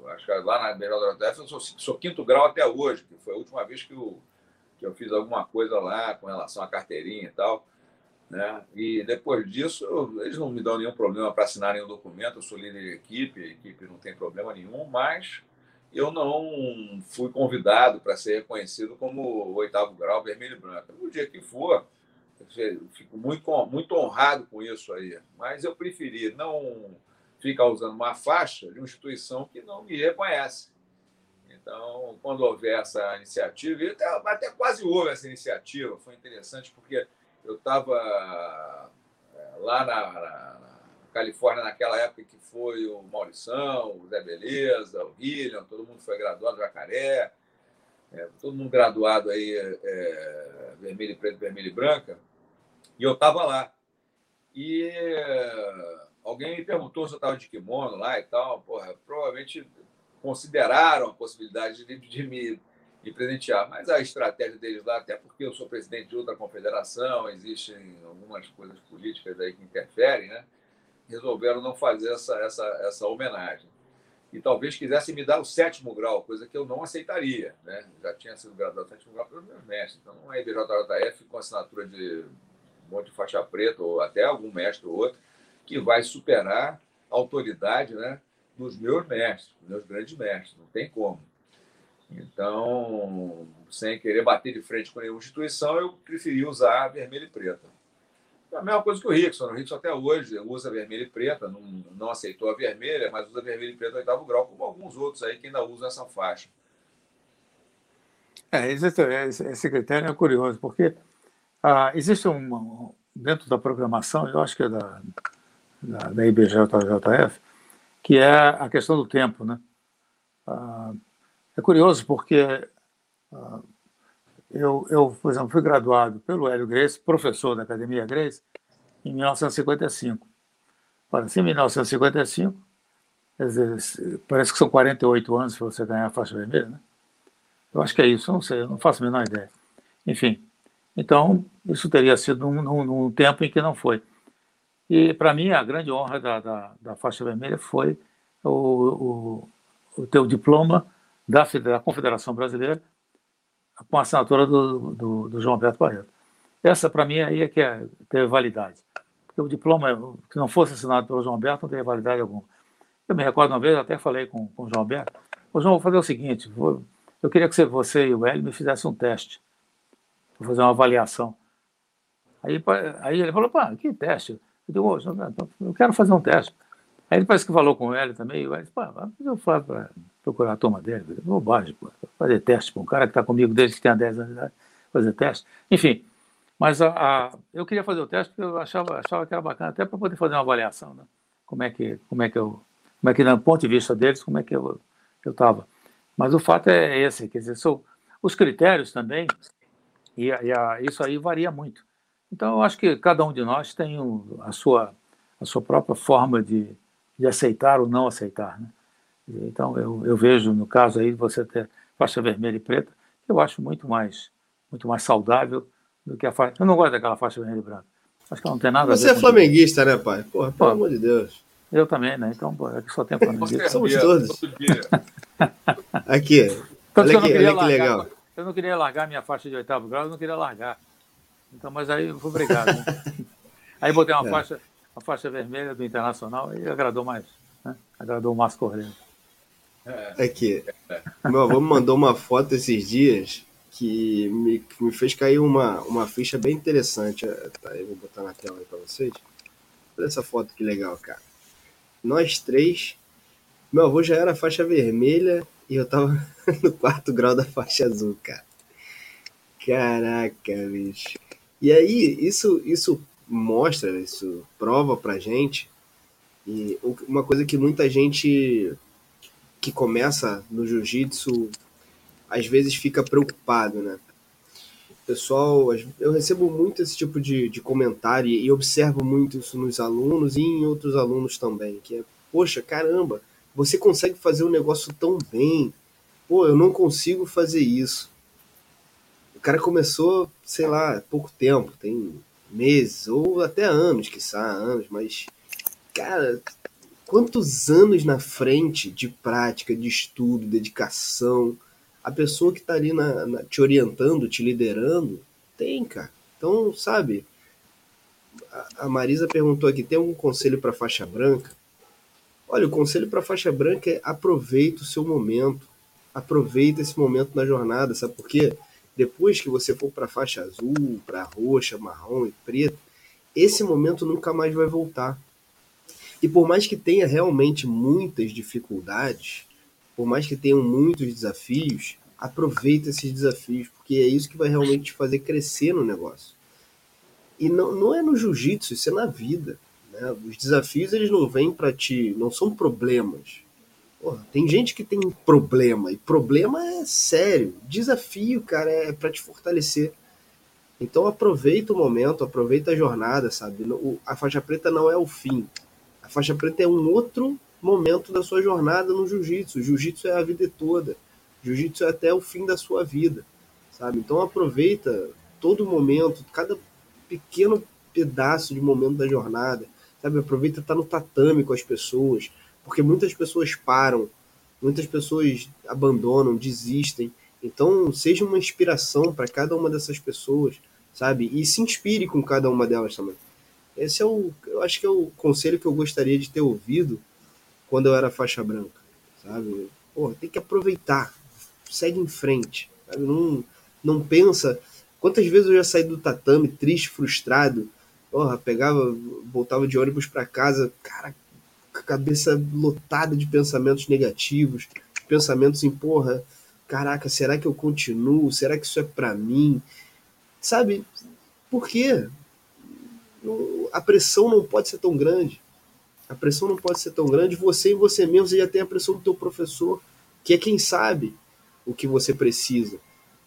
Acho que lá na IBJJF eu sou, sou, quinto grau até hoje, que foi a última vez que eu, que eu fiz alguma coisa lá com relação à carteirinha e tal. Né? E depois disso, eles não me dão nenhum problema para assinar nenhum documento. Eu sou líder de equipe, a equipe não tem problema nenhum, mas eu não fui convidado para ser reconhecido como oitavo grau vermelho e branco. No dia que for, fico muito, muito honrado com isso aí. Mas eu preferi não ficar usando uma faixa de uma instituição que não me reconhece. Então, quando houver essa iniciativa, e até, até quase houve essa iniciativa, foi interessante porque eu estava é, lá na, na, Califórnia naquela época que foi o Maurição, o Zé Beleza, o William, todo mundo foi graduado, Jacaré, é, todo mundo graduado aí, é, vermelho e preto, vermelho e branca, e eu estava lá. E alguém me perguntou se eu estava de kimono lá e tal, porra, provavelmente consideraram a possibilidade de, de me me presentear. Mas a estratégia deles lá, até porque eu sou presidente de outra confederação, existem algumas coisas políticas aí que interferem, né? resolveram não fazer essa, essa, essa homenagem. E talvez quisessem me dar o sétimo grau, coisa que eu não aceitaria. Né? Já tinha sido graduado sétimo grau pelos meus mestres. Então, não é IBJJF com assinatura de um monte de faixa preta, ou até algum mestre ou outro, que vai superar a autoridade né, dos meus mestres, dos meus grandes mestres. Não tem como. Então, sem querer bater de frente com nenhuma instituição, eu preferi usar vermelho e preta. É a mesma coisa que o Rickson. O Rickson até hoje usa vermelho e preta, não, não aceitou a vermelha, mas usa vermelho e preta oitavo grau, como alguns outros aí que ainda usam essa faixa. É, existe, esse critério é curioso, porque ah, existe um, dentro da programação, eu acho que é da, da, da IBJJF, que é a questão do tempo, né? Ah, é curioso porque uh, eu, eu, por exemplo, fui graduado pelo Hélio Grace, professor da Academia Grace, em 1955. Ora, se em 1955, dizer, parece que são 48 anos para você ganhar a faixa vermelha, né? Eu acho que é isso, não sei, eu não faço a menor ideia. Enfim, então, isso teria sido num, num, num tempo em que não foi. E, para mim, a grande honra da, da, da faixa vermelha foi o, o, o teu diploma da, da Confederação Brasileira com a assinatura do, do, do João Alberto Barreto. Essa, para mim, aí é que é, teve validade. Porque o diploma, que não fosse assinado pelo João Alberto, não teve validade alguma. Eu me recordo uma vez, até falei com, com o João Alberto, o João, vou fazer o seguinte, vou, eu queria que você, você e o Hélio me fizessem um teste, para fazer uma avaliação. Aí, aí ele falou, pá, que teste? Eu digo, eu quero fazer um teste. Aí ele parece que falou com Hélio também, disse, pá, eu falo para procurar a turma dele. Bobagem, pô. Fazer teste com um cara que está comigo desde que tem 10 anos de idade, fazer teste. Enfim, mas a, a, eu queria fazer o teste porque eu achava, achava que era bacana, até para poder fazer uma avaliação, né? Como é que, como é que eu, como é que, do ponto de vista deles, como é que eu estava. Mas o fato é esse, quer dizer, são os critérios também, e, e a, isso aí varia muito. Então, eu acho que cada um de nós tem a, sua, a sua própria forma de, de aceitar ou não aceitar. Né? Então, eu, eu vejo, no caso aí, você ter faixa vermelha e preta, eu acho muito mais, muito mais saudável do que a faixa. Eu não gosto daquela faixa vermelha e branca. Acho que não tem nada Você a ver. Você é flamenguista, né, pai? Porra, pelo amor de Deus. Eu também, né? Então, pô, é que só tem flamenguista. Somos todos. aqui. Olha, aqui, olha que legal. Eu não queria largar minha faixa de oitavo grau, eu não queria largar. Então, mas aí eu fui obrigado. Né? aí botei uma, é. faixa, uma faixa vermelha do Internacional e agradou mais. Né? Agradou o Márcio Correia. É que meu avô me mandou uma foto esses dias que me, que me fez cair uma, uma ficha bem interessante. É, tá, eu vou botar na tela aí para vocês. Olha essa foto que legal, cara. Nós três. Meu avô já era faixa vermelha e eu tava no quarto grau da faixa azul, cara. Caraca, bicho. E aí, isso, isso mostra, isso prova pra gente e uma coisa que muita gente que começa no jiu-jitsu às vezes fica preocupado, né? Pessoal, eu recebo muito esse tipo de, de comentário e observo muito isso nos alunos e em outros alunos também, que é, poxa, caramba, você consegue fazer um negócio tão bem, pô, eu não consigo fazer isso. Cara começou, sei lá, pouco tempo, tem meses ou até anos, que anos, mas, cara, quantos anos na frente de prática, de estudo, dedicação, a pessoa que está ali na, na, te orientando, te liderando, tem, cara. Então, sabe, a, a Marisa perguntou aqui: tem algum conselho para faixa branca? Olha, o conselho para faixa branca é aproveita o seu momento, aproveita esse momento na jornada, sabe por quê? Depois que você for para faixa azul, para roxa, marrom e preta, esse momento nunca mais vai voltar. E por mais que tenha realmente muitas dificuldades, por mais que tenham muitos desafios, aproveita esses desafios, porque é isso que vai realmente te fazer crescer no negócio. E não, não é no jiu-jitsu, isso é na vida. Né? Os desafios eles não vêm para ti, não são problemas. Porra, tem gente que tem problema, e problema é sério. Desafio, cara, é para te fortalecer. Então aproveita o momento, aproveita a jornada, sabe? A faixa preta não é o fim. A faixa preta é um outro momento da sua jornada no jiu-jitsu. Jiu-jitsu é a vida toda. Jiu-jitsu é até o fim da sua vida, sabe? Então aproveita todo momento, cada pequeno pedaço de momento da jornada, sabe? Aproveita estar no tatame com as pessoas, porque muitas pessoas param, muitas pessoas abandonam, desistem. Então seja uma inspiração para cada uma dessas pessoas, sabe? E se inspire com cada uma delas também. Esse é o, eu acho que é o conselho que eu gostaria de ter ouvido quando eu era faixa branca, sabe? Porra, tem que aproveitar, segue em frente, sabe? Não, não pensa. Quantas vezes eu já saí do tatame triste, frustrado, porra, pegava, voltava de ônibus para casa, cara, cabeça lotada de pensamentos negativos, pensamentos em, porra, caraca, será que eu continuo? Será que isso é para mim? Sabe? Por quê? a pressão não pode ser tão grande. A pressão não pode ser tão grande. Você e você mesmo você já tem a pressão do teu professor, que é quem sabe o que você precisa.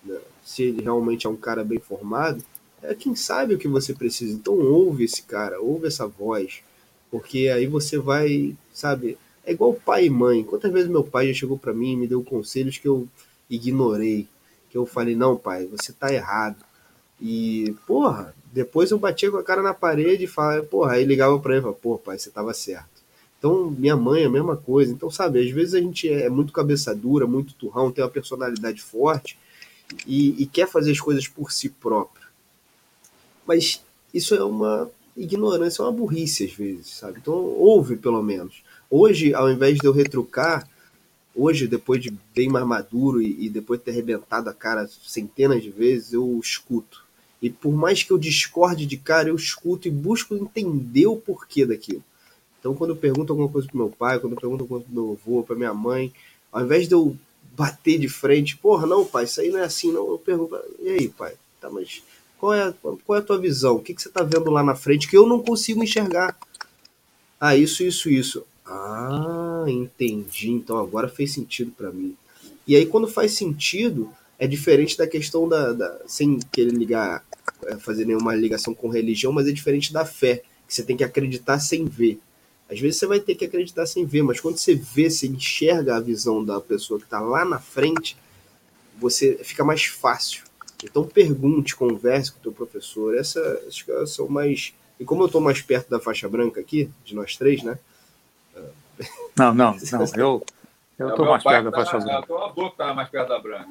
Né? Se ele realmente é um cara bem formado, é quem sabe o que você precisa. Então ouve esse cara, ouve essa voz, porque aí você vai, sabe? É igual pai e mãe. Quantas vezes meu pai já chegou para mim e me deu conselhos que eu ignorei, que eu falei não, pai, você tá errado. E porra, depois eu batia com a cara na parede e falava, porra, aí ligava pra ele e falava, pô, pai, você tava certo. Então, minha mãe, a mesma coisa. Então, sabe, às vezes a gente é muito cabeça dura, muito turrão, tem uma personalidade forte e, e quer fazer as coisas por si próprio. Mas isso é uma ignorância, é uma burrice às vezes, sabe? Então, ouve pelo menos. Hoje, ao invés de eu retrucar, hoje, depois de bem mais maduro e, e depois de ter arrebentado a cara centenas de vezes, eu escuto e por mais que eu discorde de cara, eu escuto e busco entender o porquê daquilo. Então, quando eu pergunto alguma coisa pro meu pai, quando eu pergunto alguma coisa pro meu avô, pra minha mãe, Ao invés de eu bater de frente, porra, não, pai, isso aí não é assim, não. Eu pergunto, e aí, pai? Tá, mas qual é, qual é a tua visão? O que, que você tá vendo lá na frente que eu não consigo enxergar? Ah, isso, isso, isso. Ah, entendi. Então agora fez sentido para mim. E aí, quando faz sentido, é diferente da questão da. da sem querer ligar, é, fazer nenhuma ligação com religião, mas é diferente da fé, que você tem que acreditar sem ver. Às vezes você vai ter que acreditar sem ver, mas quando você vê, você enxerga a visão da pessoa que está lá na frente, você fica mais fácil. Então pergunte, converse com o teu professor. Essas são mais. E como eu estou mais perto da faixa branca aqui, de nós três, né? Não, não, não. Eu, eu estou mais perto da tá faixa branca. Eu estou tá mais perto da branca.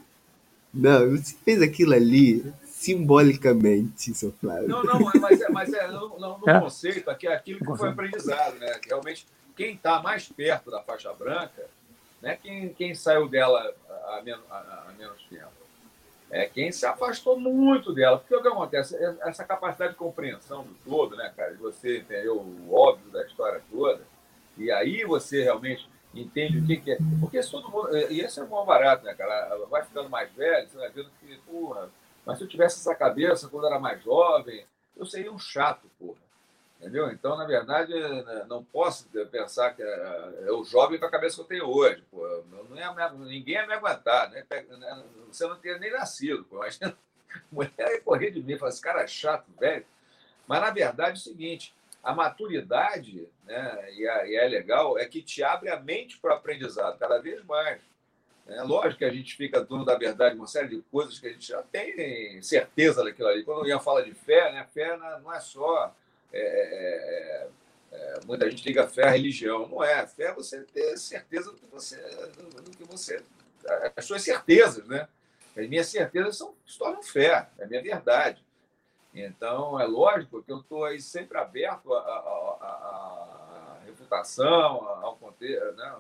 Não, você fez aquilo ali simbolicamente, seu Flávio. Não, não, mas é, mas é no, no, no é? conceito aqui é aquilo que foi aprendizado, né? Que realmente, quem está mais perto da faixa branca, né? Quem, quem saiu dela há menos, há menos tempo. É quem se afastou muito dela. Porque o que acontece? Essa capacidade de compreensão do todo, né, cara? De você entender o óbvio da história toda, e aí você realmente entende o que, que é. Porque se todo mundo. E esse é um bom barato, né, cara? Vai ficando mais velho, você vai vendo que, porra, mas se eu tivesse essa cabeça quando era mais jovem, eu seria um chato, porra. Entendeu? Então, na verdade, né, não posso pensar que eu jovem com a cabeça que eu tenho hoje. Pô. Não ia, ninguém ia me aguentar. Né? né? Você não teria nem nascido. Pô. Mulher ia correr de mim falar: esse cara é chato, velho. Mas, na verdade, é o seguinte: a maturidade, né, e, a, e é legal, é que te abre a mente para o aprendizado cada vez mais. É lógico que a gente fica dono da verdade, uma série de coisas que a gente já tem certeza daquilo ali. Quando eu ia falar de fé, né, fé não é só. É, é, é, é, muita gente liga fé à religião. Não é. Fé é você ter certeza do que você. Do que você as suas certezas, né? As minhas certezas são, se tornam fé, é a minha verdade. Então, é lógico que eu estou aí sempre aberto à, refutação, ao contexto, né?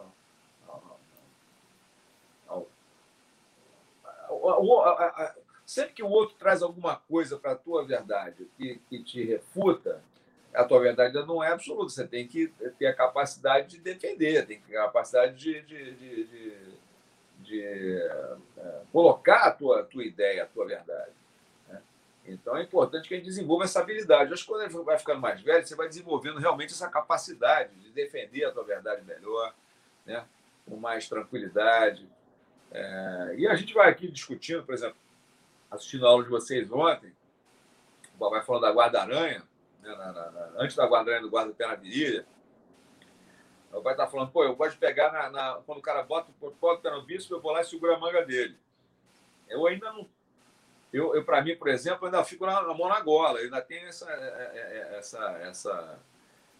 Sempre que o outro traz alguma coisa para a tua verdade que, que te refuta, a tua verdade não é absoluta. Você tem que ter a capacidade de defender, tem que ter a capacidade de, de, de, de, de é, colocar a tua, tua ideia, a tua verdade. Então é importante que a gente desenvolva essa habilidade. Acho que quando ele vai ficando mais velho, você vai desenvolvendo realmente essa capacidade de defender a tua verdade melhor, né? com mais tranquilidade. É... E a gente vai aqui discutindo, por exemplo, assistindo a aula de vocês ontem, o papai falando da guarda-aranha, né? na, na, antes da guarda-aranha do guarda-pé na virilha. O pai está falando, pô, eu gosto de pegar na, na, quando o cara bota, bota o pé no bispo, eu vou lá e seguro a manga dele. Eu ainda não eu, eu para mim, por exemplo, ainda fico na, na mão na gola, ainda tenho essa, é, é, é, essa, essa,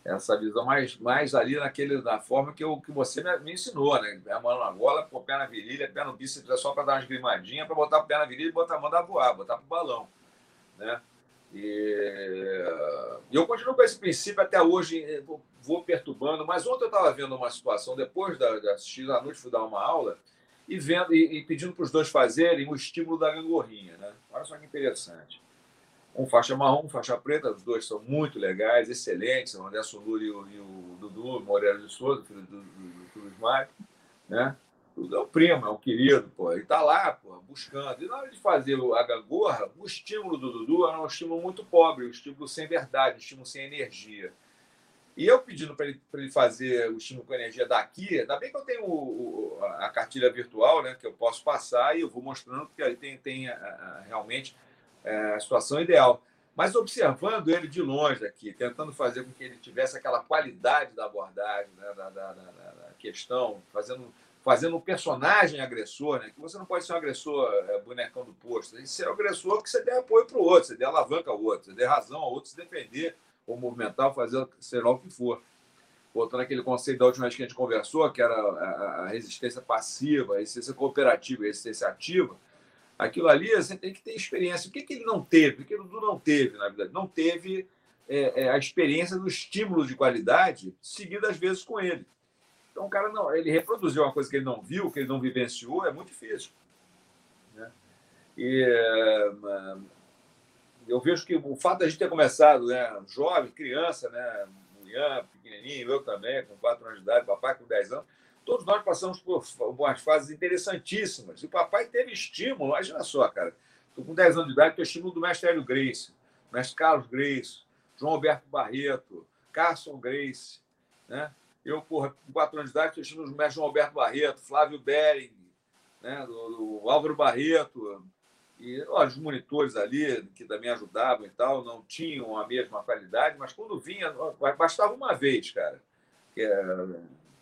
essa visão mais, mais ali naquele, na forma que, eu, que você me, me ensinou, né? A mão na gola, pôr pé na virilha, pé no bíceps, é só para dar umas grimadinhas, para botar o pé na virilha e botar a mão da voar, botar para o balão, né? E eu continuo com esse princípio até hoje, vou perturbando, mas ontem eu estava vendo uma situação, depois de assistir à noite, fui dar uma aula, e, vendo, e, e pedindo para os dois fazerem o estímulo da gangorrinha. Né? Olha só que interessante. Um faixa marrom, um faixa preta, os dois são muito legais, excelentes, o André Soluri e o, e o Dudu Moreira de Souza, filho do, do, do Cruz Mário, né? O primo, é um querido, pô. Ele tá lá, pô, buscando. E na hora de fazer a gangorra, o estímulo do Dudu era um estímulo muito pobre, um estímulo sem verdade, um estímulo sem energia. E eu pedindo para ele, ele fazer o estímulo com energia daqui, ainda bem que eu tenho o, o, a cartilha virtual, né, que eu posso passar e eu vou mostrando que aí tem, tem a, a, realmente é, a situação ideal. Mas observando ele de longe aqui, tentando fazer com que ele tivesse aquela qualidade da abordagem, né, da, da, da, da, questão, fazendo, fazendo um personagem agressor, né, que você não pode ser um agressor é, bonecão do posto, tem que um agressor que você dê apoio para o outro, você dê alavanca ao outro, você dê razão ao outro se defender ou movimentar, fazer ser lá o que for. Voltando aquele conceito da última vez que a gente conversou, que era a, resistência passiva, a resistência cooperativa, a resistência ativa, aquilo ali você tem que ter experiência. O que, que ele não teve? O que o Dudu não teve, na verdade? Não teve é, é, a experiência do estímulo de qualidade seguida às vezes com ele. Então o cara não, ele reproduziu uma coisa que ele não viu, que ele não vivenciou, é muito difícil. Né? E eu vejo que o fato da gente ter começado, né, jovem, criança, né, mulher, pequenininho, eu também, com 4 anos de idade, papai com 10 anos, todos nós passamos por umas fases interessantíssimas. E o papai teve estímulo, imagina só, cara. Estou com 10 anos de idade, tenho estímulo do mestre Hélio Grace, mestre Carlos Grace, João Alberto Barreto, Carson Grace, né? Eu, porra, com 4 anos de idade, tenho estímulo do mestre João Alberto Barreto, Flávio Bering, né? do, do Álvaro Barreto, e ó, os monitores ali, que também ajudavam e tal, não tinham a mesma qualidade, mas quando vinha, bastava uma vez, cara, que, é,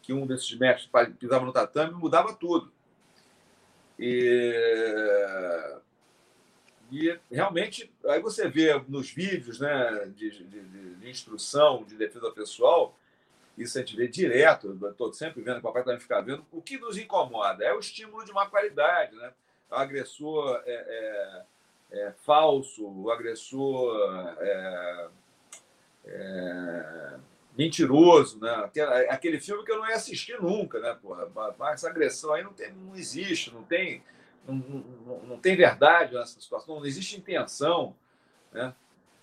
que um desses mestres pisava no tatame mudava tudo. E, e realmente, aí você vê nos vídeos né, de, de, de instrução de defesa pessoal, isso a gente vê direto, estou sempre vendo, o papai também fica vendo, o que nos incomoda é o estímulo de uma qualidade, né? o agressor é, é, é falso, o agressor é, é, mentiroso, né? Aquele, aquele, filme que eu não ia assistir nunca, né? Porra, mas essa agressão aí não, tem, não existe, não tem, não, não, não tem verdade nessa situação, não existe intenção, né?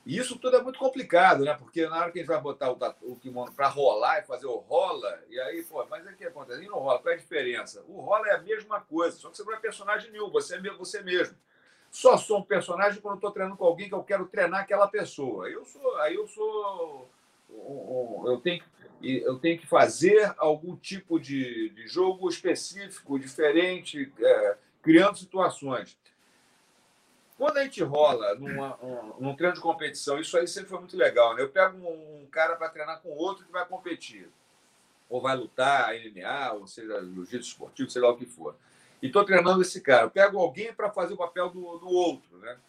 E isso tudo é muito complicado, né? Porque na hora que a gente vai botar o, o kimono para rolar e fazer o rola, e aí, pô, mas o que acontece? E não rola, qual é a diferença? O rola é a mesma coisa, só que você não é personagem nenhum, você é você mesmo. Só sou um personagem quando estou treinando com alguém que eu quero treinar aquela pessoa. Eu sou, aí eu sou, eu tenho, eu tenho que fazer algum tipo de, de jogo específico, diferente, é, criando situações. Quando a gente rola numa, um, num treino de competição, isso aí sempre foi muito legal. Né? Eu pego um, um cara para treinar com outro que vai competir, ou vai lutar, MMA, ou seja, jiu-jitsu esportivo, sei lá o que for. E estou treinando esse cara. Eu pego alguém para fazer o papel do, do outro. Né?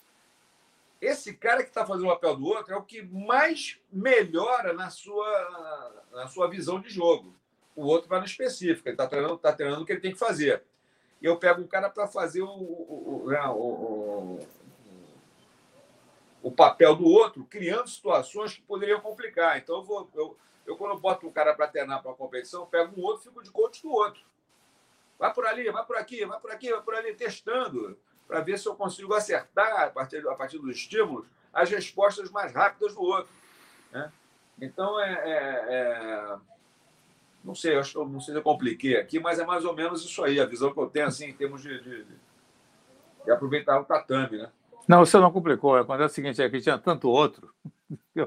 Esse cara que está fazendo o papel do outro é o que mais melhora na sua, na sua visão de jogo. O outro vai no específico, ele está treinando, tá treinando o que ele tem que fazer. E eu pego um cara para fazer o, o, o, né, o, o papel do outro, criando situações que poderiam complicar. Então, eu, vou, eu, eu quando eu boto um cara para treinar para uma competição, pego um outro fico de coach do outro. Vai por ali, vai por aqui, vai por aqui, vai por ali, testando, para ver se eu consigo acertar, a partir, a partir dos estímulos, as respostas mais rápidas do outro. Né? Então, é, é, é... Não sei, acho que eu não sei se eu compliquei aqui, mas é mais ou menos isso aí, a visão que eu tenho assim, em termos de, de, de aproveitar o tatame, né? Não, você não complicou. Acontece o seguinte, é que tinha tanto outro.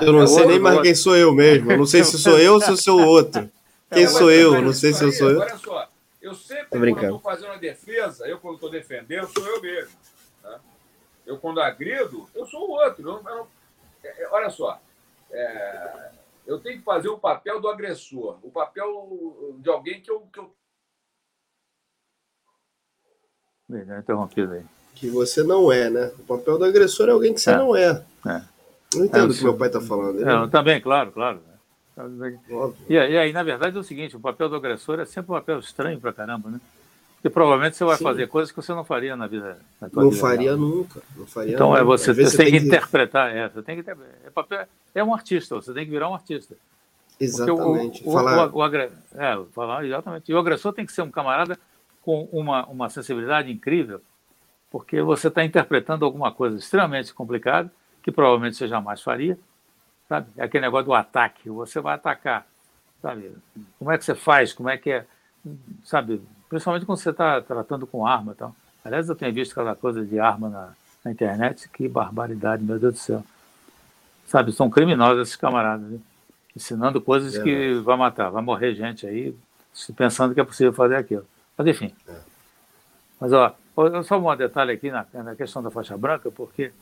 Eu não é sei nem mais quem sou eu mesmo. Eu não sei se sou eu ou se sou o outro. Quem sou eu? Não sei se eu sou eu. Olha só, eu sempre, quando estou fazendo a defesa, eu quando estou defendendo, sou eu mesmo. Tá? Eu quando agrido, eu sou o outro. Eu, eu, é, é, olha só, é, eu tenho que fazer o papel do agressor, o papel de alguém que eu, que eu Legal, interrompido aí. Que você não é, né? O papel do agressor é alguém que você é. não é. é. Não entendo é, o que meu pai está falando. Né? também, claro, claro. E, e, aí, na verdade, é o seguinte: o papel do agressor é sempre um papel estranho pra caramba, né? Porque provavelmente você vai Sim. fazer coisas que você não faria na vida. Na não vida faria real. nunca. Não faria então, nunca. é você, você, tem que, que interpretar. É, você tem que, é, papel, é um artista, você tem que virar um artista. Exatamente. O, o, falar... o, o, o, é, falar exatamente. E o agressor tem que ser um camarada com uma, uma sensibilidade incrível, porque você está interpretando alguma coisa extremamente complicada, que provavelmente você jamais faria, sabe? É aquele negócio do ataque, você vai atacar, sabe? Como é que você faz, como é que é, sabe? Principalmente quando você está tratando com arma e tal. Aliás, eu tenho visto cada coisa de arma na, na internet, que barbaridade, meu Deus do céu. Sabe, são criminosos esses camaradas, viu? ensinando coisas é, que vai matar, vai morrer gente aí, pensando que é possível fazer aquilo. Mas enfim. É. Mas ó, só um detalhe aqui na, na questão da faixa branca, porque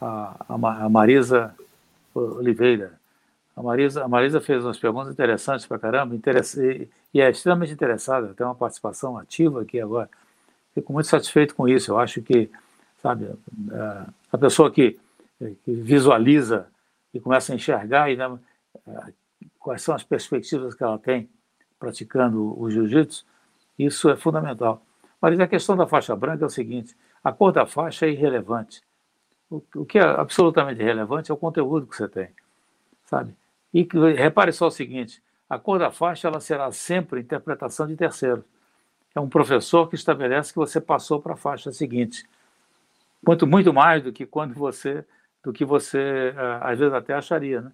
a, a, Marisa Oliveira, a Marisa, a Marisa fez umas perguntas interessantes para caramba, e, e é extremamente interessada, tem uma participação ativa aqui agora. Fico muito satisfeito com isso. Eu acho que, sabe, a pessoa que, que visualiza e começa a enxergar e, né, quais são as perspectivas que ela tem praticando o jiu-jitsu, isso é fundamental. Mas a questão da faixa branca é o seguinte: a cor da faixa é irrelevante. O, o que é absolutamente relevante é o conteúdo que você tem, sabe? E repare só o seguinte: a cor da faixa ela será sempre interpretação de terceiros. É um professor que estabelece que você passou para a faixa seguinte. Muito, muito mais do que quando você, do que você eh, às vezes até acharia, né?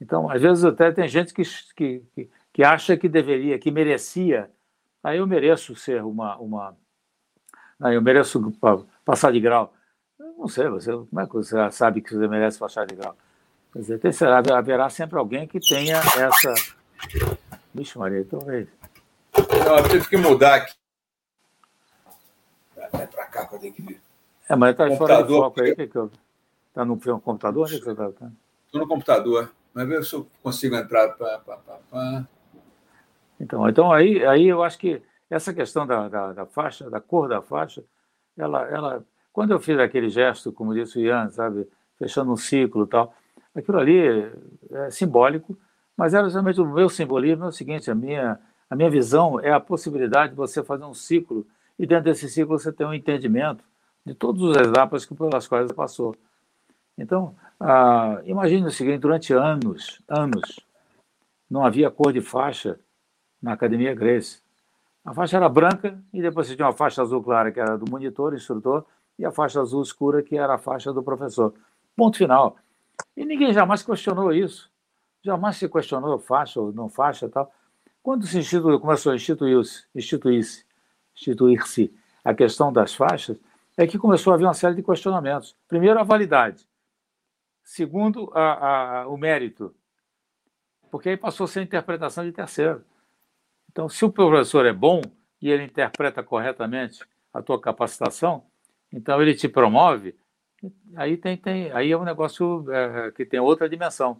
Então, às vezes até tem gente que, que, que acha que deveria, que merecia. Aí eu mereço ser uma. uma aí eu mereço passar de grau. não sei, você, como é que você sabe que você merece passar de grau? Quer dizer, tem, será, haverá sempre alguém que tenha essa. Vixe, Maria, talvez. Não, eu tive que mudar aqui. É para cá que eu tenho que vir. É, mas está fora de foco aí. Que que eu... Está no computador? Onde você está? Estou no computador. Mas ver se eu consigo entrar. Pá, pá, pá, pá. Então, então aí, aí eu acho que essa questão da, da, da, faixa, da cor da faixa, ela, ela, quando eu fiz aquele gesto, como disse o Ian, sabe, fechando um ciclo e tal, aquilo ali é simbólico, mas era justamente o meu simbolismo é o seguinte, a minha, a minha visão é a possibilidade de você fazer um ciclo e dentro desse ciclo você ter um entendimento de todas as etapas que, pelas quais passou. Então, ah, imagine o seguinte, durante anos, anos, não havia cor de faixa na Academia Grace. A faixa era branca e depois tinha uma faixa azul clara, que era do monitor, instrutor, e a faixa azul escura, que era a faixa do professor. Ponto final. E ninguém jamais questionou isso. Jamais se questionou faixa ou não faixa tal. Quando se instituiu, começou a instituir-se instituir instituir-se a questão das faixas, é que começou a haver uma série de questionamentos. Primeiro, a validade. Segundo, a, a, o mérito. Porque aí passou a ser interpretação de terceiro. Então, se o professor é bom e ele interpreta corretamente a tua capacitação, então ele te promove, aí tem, tem aí é um negócio é, que tem outra dimensão.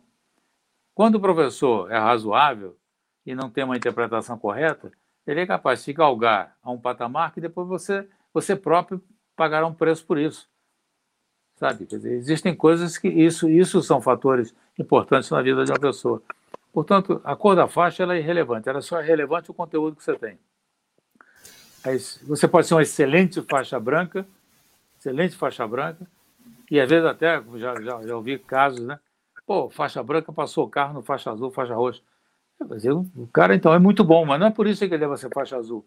Quando o professor é razoável e não tem uma interpretação correta, ele é capaz de galgar a um patamar que depois você, você próprio pagará um preço por isso. Sabe? Dizer, existem coisas que isso, isso são fatores importantes na vida de uma pessoa. Portanto, a cor da faixa é irrelevante, ela só é relevante o conteúdo que você tem. Você pode ser uma excelente faixa branca, excelente faixa branca, e às vezes até, já, já, já ouvi casos, né? Pô, faixa branca passou o carro no faixa azul, faixa roxa. O cara, então, é muito bom, mas não é por isso que ele deve ser faixa azul.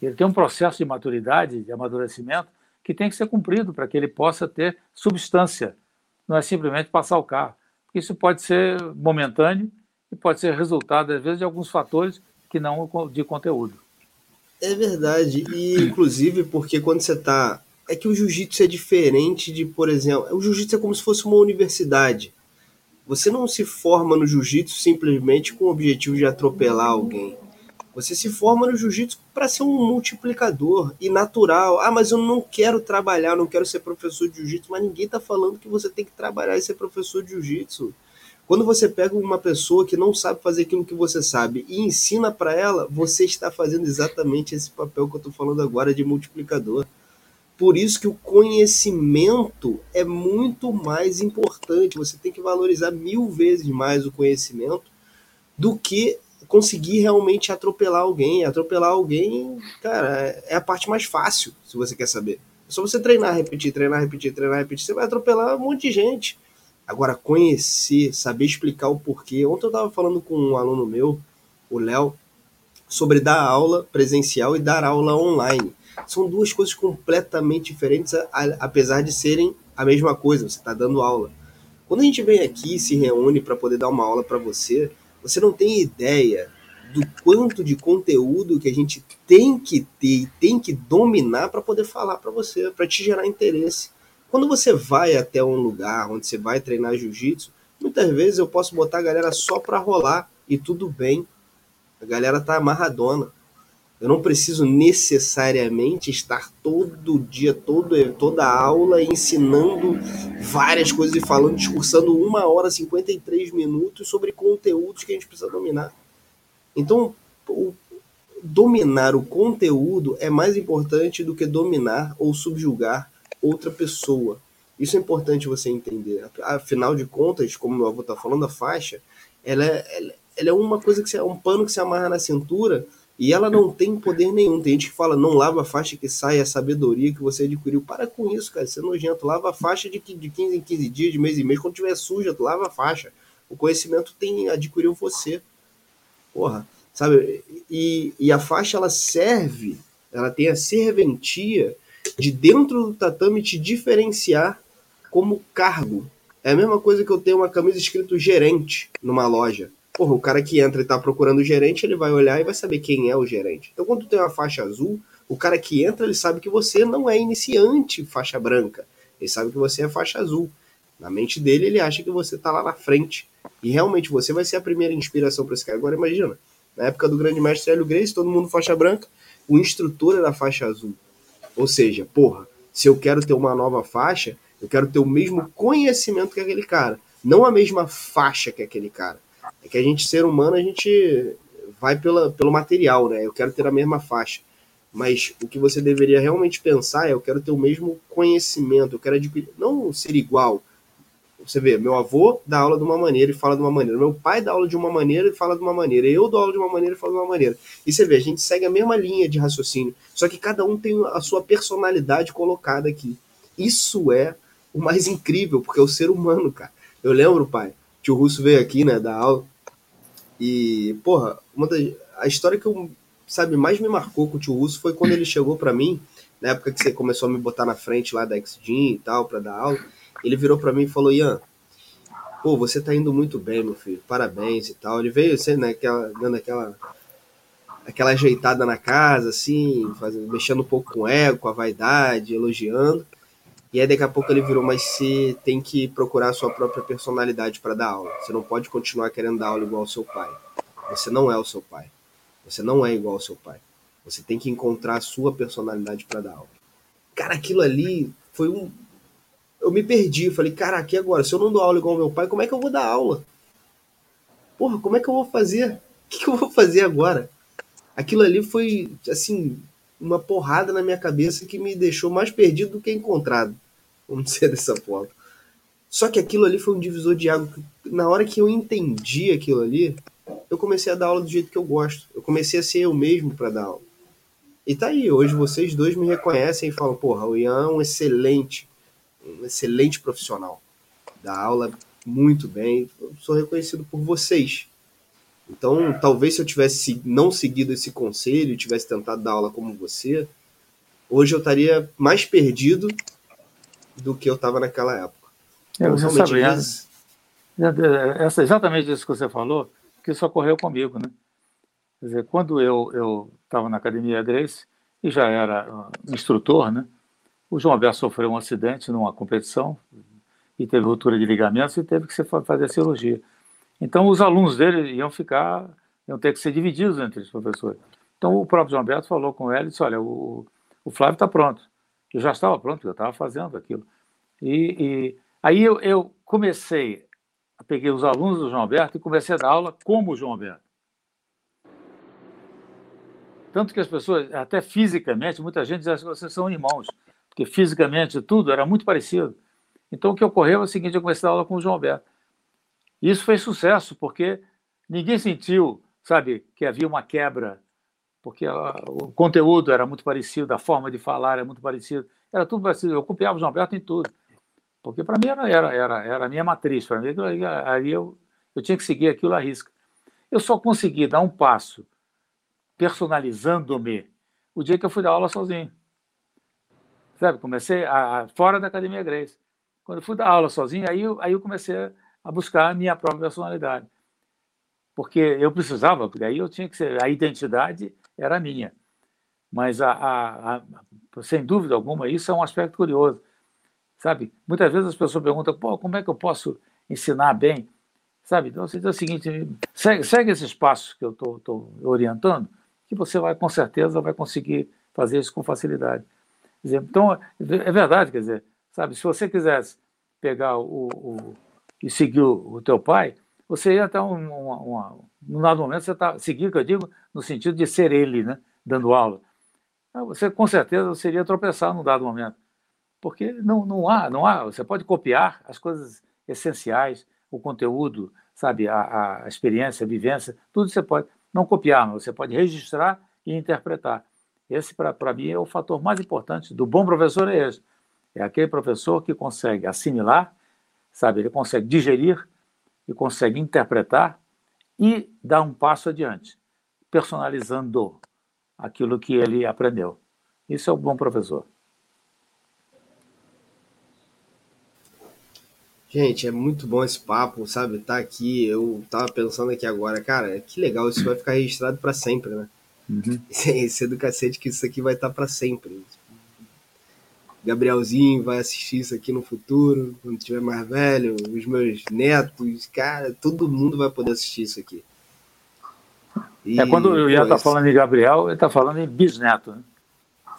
Ele tem um processo de maturidade, de amadurecimento, que tem que ser cumprido para que ele possa ter substância. Não é simplesmente passar o carro. Isso pode ser momentâneo e pode ser resultado, às vezes, de alguns fatores que não de conteúdo. É verdade. E, inclusive, porque quando você está. É que o jiu-jitsu é diferente de, por exemplo. O jiu-jitsu é como se fosse uma universidade. Você não se forma no jiu-jitsu simplesmente com o objetivo de atropelar alguém. Você se forma no jiu-jitsu para ser um multiplicador e natural. Ah, mas eu não quero trabalhar, não quero ser professor de jiu-jitsu, mas ninguém está falando que você tem que trabalhar e ser professor de jiu-jitsu. Quando você pega uma pessoa que não sabe fazer aquilo que você sabe e ensina para ela, você está fazendo exatamente esse papel que eu estou falando agora de multiplicador. Por isso que o conhecimento é muito mais importante. Você tem que valorizar mil vezes mais o conhecimento do que conseguir realmente atropelar alguém. Atropelar alguém, cara, é a parte mais fácil, se você quer saber. É só você treinar, repetir, treinar, repetir, treinar, repetir. Você vai atropelar um monte de gente. Agora, conhecer, saber explicar o porquê. Ontem eu estava falando com um aluno meu, o Léo, sobre dar aula presencial e dar aula online. São duas coisas completamente diferentes, apesar de serem a mesma coisa, você está dando aula. Quando a gente vem aqui e se reúne para poder dar uma aula para você, você não tem ideia do quanto de conteúdo que a gente tem que ter e tem que dominar para poder falar para você, para te gerar interesse. Quando você vai até um lugar onde você vai treinar jiu-jitsu, muitas vezes eu posso botar a galera só para rolar e tudo bem. A galera tá amarradona. Eu não preciso necessariamente estar todo dia, todo, toda aula ensinando várias coisas e falando, discursando uma hora e 53 minutos sobre conteúdos que a gente precisa dominar. Então, o, dominar o conteúdo é mais importante do que dominar ou subjugar outra pessoa. Isso é importante você entender. Afinal de contas, como meu avô está falando, a faixa, ela é, ela, ela é uma coisa que é um pano que se amarra na cintura e ela não tem poder nenhum. Tem gente que fala, não lava a faixa que sai a sabedoria que você adquiriu. Para com isso, cara, isso é nojento. Lava a faixa de, de 15 em 15 dias, de mês em mês. Quando tiver suja, tu lava a faixa. O conhecimento tem adquiriu você. Porra, sabe? E, e a faixa, ela serve, ela tem a serventia de dentro do tatame te diferenciar como cargo. É a mesma coisa que eu ter uma camisa escrito gerente numa loja. Porra, o cara que entra e tá procurando o gerente, ele vai olhar e vai saber quem é o gerente. Então, quando tem uma faixa azul, o cara que entra, ele sabe que você não é iniciante faixa branca. Ele sabe que você é faixa azul. Na mente dele, ele acha que você tá lá na frente. E realmente você vai ser a primeira inspiração para esse cara. Agora imagina, na época do grande mestre Hélio Grace, todo mundo faixa branca, o instrutor era faixa azul. Ou seja, porra, se eu quero ter uma nova faixa, eu quero ter o mesmo conhecimento que aquele cara, não a mesma faixa que aquele cara. É que a gente, ser humano, a gente vai pela, pelo material, né? Eu quero ter a mesma faixa. Mas o que você deveria realmente pensar é: eu quero ter o mesmo conhecimento, eu quero adquirir, não ser igual, você vê, meu avô dá aula de uma maneira e fala de uma maneira. Meu pai dá aula de uma maneira e fala de uma maneira. Eu dou aula de uma maneira e falo de uma maneira. E você vê, a gente segue a mesma linha de raciocínio. Só que cada um tem a sua personalidade colocada aqui. Isso é o mais incrível, porque é o ser humano, cara. Eu lembro, pai, que o Russo veio aqui, né, dar aula. E, porra, uma das, a história que eu, sabe, mais me marcou com o tio Russo foi quando ele chegou para mim, na época que você começou a me botar na frente lá da XGIN e tal, para dar aula. Ele virou para mim e falou: Ian, pô, você tá indo muito bem, meu filho, parabéns e tal. Ele veio, assim, né, aquela, dando aquela, aquela ajeitada na casa, assim, fazendo, mexendo um pouco com o ego, com a vaidade, elogiando. E aí daqui a pouco ele virou, mas você tem que procurar a sua própria personalidade para dar aula. Você não pode continuar querendo dar aula igual ao seu pai. Você não é o seu pai. Você não é igual ao seu pai. Você tem que encontrar a sua personalidade para dar aula. Cara, aquilo ali foi um, eu me perdi. Falei, cara, aqui agora, se eu não dou aula igual meu pai, como é que eu vou dar aula? Porra, como é que eu vou fazer? O que, que eu vou fazer agora? Aquilo ali foi, assim, uma porrada na minha cabeça que me deixou mais perdido do que encontrado. Vamos dizer dessa forma. Só que aquilo ali foi um divisor de água. Na hora que eu entendi aquilo ali, eu comecei a dar aula do jeito que eu gosto. Eu comecei a ser eu mesmo para dar aula. E tá aí, hoje vocês dois me reconhecem e falam, porra, o Ian é um excelente um excelente profissional. Dá aula muito bem. Eu sou reconhecido por vocês. Então, talvez se eu tivesse não seguido esse conselho, tivesse tentado dar aula como você, hoje eu estaria mais perdido do que eu estava naquela época. Eu então, sabe, vezes... essa, exatamente isso que você falou, que isso ocorreu comigo, né? Quer dizer, quando eu estava na Academia Grace e já era instrutor, né? O João Alberto sofreu um acidente numa competição e teve ruptura de ligamentos e teve que fazer cirurgia. Então, os alunos dele iam ficar, iam ter que ser divididos entre os professores. Então, o próprio João Alberto falou com ele e disse: Olha, o, o Flávio está pronto. Eu já estava pronto, eu estava fazendo aquilo. E, e aí eu, eu, comecei, peguei os alunos do João Alberto e comecei a dar aula como o João Alberto. Tanto que as pessoas, até fisicamente, muita gente diz que vocês são irmãos porque fisicamente tudo era muito parecido. Então o que ocorreu é o seguinte: eu comecei a aula com o João Alberto. Isso fez sucesso, porque ninguém sentiu, sabe, que havia uma quebra, porque o conteúdo era muito parecido, a forma de falar era muito parecida, era tudo parecido. Eu copiava o João Alberto em tudo, porque para mim era, era, era, era a minha matriz, para mim aí eu, eu tinha que seguir aquilo à risca. Eu só consegui dar um passo personalizando-me o dia que eu fui dar aula sozinho. Sabe? Comecei a, a, fora da Academia Grace. Quando fui dar aula sozinho, aí, eu, aí eu comecei a buscar a minha própria personalidade. Porque eu precisava, porque aí eu tinha que ser, a identidade era minha. Mas, a, a, a, sem dúvida alguma, isso é um aspecto curioso. Sabe? Muitas vezes as pessoas perguntam, Pô, como é que eu posso ensinar bem? Sabe? Então, você diz o seguinte, segue, segue esses passos que eu estou orientando, que você vai, com certeza, vai conseguir fazer isso com facilidade dizer, então, é verdade, quer dizer, sabe, se você quisesse pegar o, o e seguir o, o, teu pai, você ia até um, um, um, dado momento, você está seguindo, que eu digo, no sentido de ser ele, né, dando aula. Ah, você, com certeza, iria tropeçar num dado momento. Porque não, não há, não há, você pode copiar as coisas essenciais, o conteúdo, sabe, a, a experiência, a vivência, tudo você pode, não copiar, mas você pode registrar e interpretar. Esse, para mim, é o fator mais importante do bom professor é esse. É aquele professor que consegue assimilar, sabe, ele consegue digerir e consegue interpretar e dar um passo adiante, personalizando aquilo que ele aprendeu. Isso é o bom professor. Gente, é muito bom esse papo, sabe? Tá aqui, eu tava pensando aqui agora, cara, que legal, isso vai ficar registrado para sempre, né? Uhum. Esse é do cacete que isso aqui vai estar tá para sempre. Gabrielzinho vai assistir isso aqui no futuro, quando tiver mais velho, os meus netos, cara, todo mundo vai poder assistir isso aqui. E, é quando eu ia estar tá falando em Gabriel, ele está falando em bisneto, né?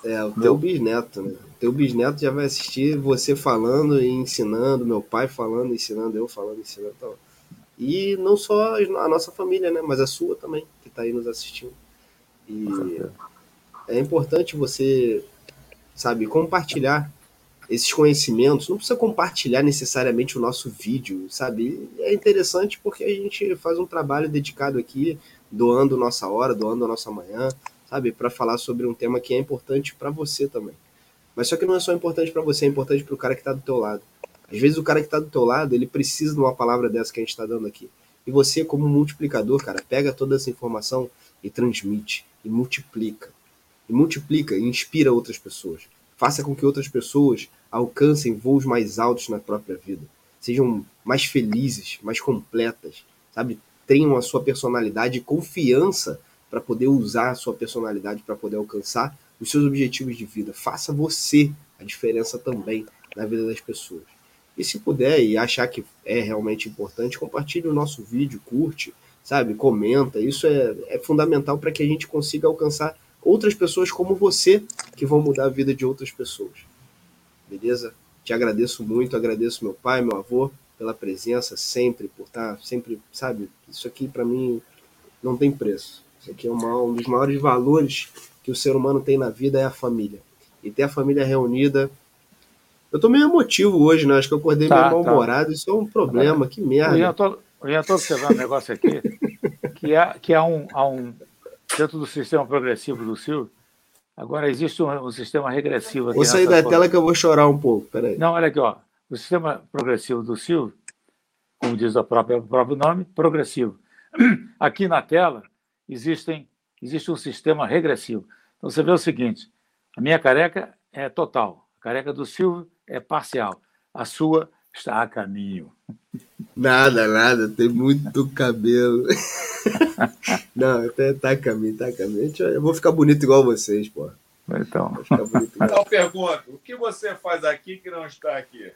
É, o teu bisneto, né? O teu bisneto já vai assistir você falando e ensinando, meu pai falando, ensinando, eu falando, ensinando. Então. E não só a nossa família, né? Mas a sua também, que está aí nos assistindo. E é importante você, sabe, compartilhar esses conhecimentos. Não precisa compartilhar necessariamente o nosso vídeo, sabe? É interessante porque a gente faz um trabalho dedicado aqui, doando nossa hora, doando a nossa manhã, sabe, para falar sobre um tema que é importante para você também. Mas só que não é só importante para você, é importante para o cara que está do teu lado. Às vezes o cara que está do teu lado, ele precisa de uma palavra dessa que a gente está dando aqui. E você, como multiplicador, cara, pega toda essa informação e transmite, e multiplica. E multiplica e inspira outras pessoas. Faça com que outras pessoas alcancem voos mais altos na própria vida. Sejam mais felizes, mais completas, sabe? Tenham a sua personalidade e confiança para poder usar a sua personalidade para poder alcançar os seus objetivos de vida. Faça você a diferença também na vida das pessoas. E se puder e achar que é realmente importante, compartilhe o nosso vídeo, curte, sabe? Comenta. Isso é, é fundamental para que a gente consiga alcançar outras pessoas como você que vão mudar a vida de outras pessoas. Beleza? Te agradeço muito, agradeço meu pai, meu avô pela presença sempre, por estar sempre, sabe? Isso aqui para mim não tem preço. Isso aqui é uma, um dos maiores valores que o ser humano tem na vida é a família. E ter a família reunida. Eu tô meio emotivo hoje, né? Acho que eu acordei tá, meio tá. mal-humorado. Tá. Isso é um problema, que merda. Eu já tô, eu já tô observando um negócio aqui, que é, que é um, há um. Dentro do sistema progressivo do Silvio, agora existe um, um sistema regressivo aqui. Vou sair da tela que eu vou chorar um pouco, peraí. Não, olha aqui, ó. O sistema progressivo do Silvio, como diz o próprio, o próprio nome, progressivo. Aqui na tela existem, existe um sistema regressivo. Então você vê o seguinte: a minha careca é total, a careca do Silvio é parcial, a sua está a caminho. Nada, nada, tem muito cabelo. Não, até tá a caminho, tá a caminho. Eu vou ficar bonito igual vocês, pô. Então. Então pergunta: o que você faz aqui que não está aqui?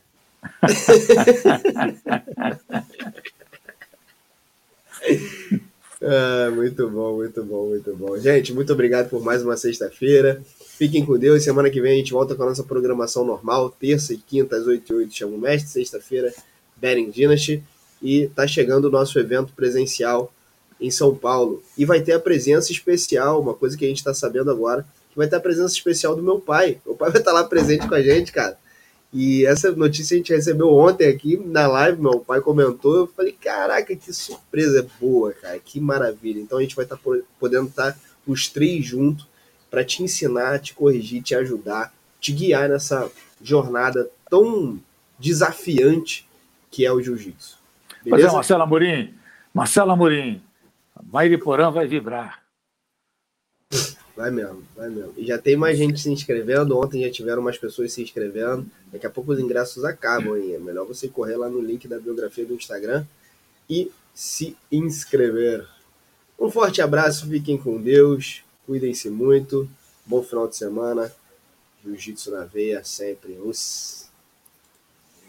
Ah, muito bom, muito bom, muito bom. Gente, muito obrigado por mais uma sexta-feira. Fiquem com Deus. Semana que vem a gente volta com a nossa programação normal. Terça e quinta às 8 e 8 chama o mestre. Sexta-feira, Bering Dynasty. E tá chegando o nosso evento presencial em São Paulo. E vai ter a presença especial, uma coisa que a gente está sabendo agora, que vai ter a presença especial do meu pai. Meu pai vai estar tá lá presente com a gente, cara. E essa notícia a gente recebeu ontem aqui na live, meu pai comentou, eu falei, caraca, que surpresa boa, cara, que maravilha. Então a gente vai estar tá podendo estar tá os três juntos para te ensinar, te corrigir, te ajudar, te guiar nessa jornada tão desafiante que é o jiu-jitsu. Pois é, Marcelo Amorim, Marcelo Amorim, Mairiporã vai vibrar. Vai mesmo, vai mesmo. E já tem mais gente se inscrevendo. Ontem já tiveram mais pessoas se inscrevendo. Daqui a pouco os ingressos acabam, hein? É melhor você correr lá no link da biografia do Instagram e se inscrever. Um forte abraço, fiquem com Deus, cuidem-se muito. Bom final de semana. Jiu-jitsu na veia sempre. Us.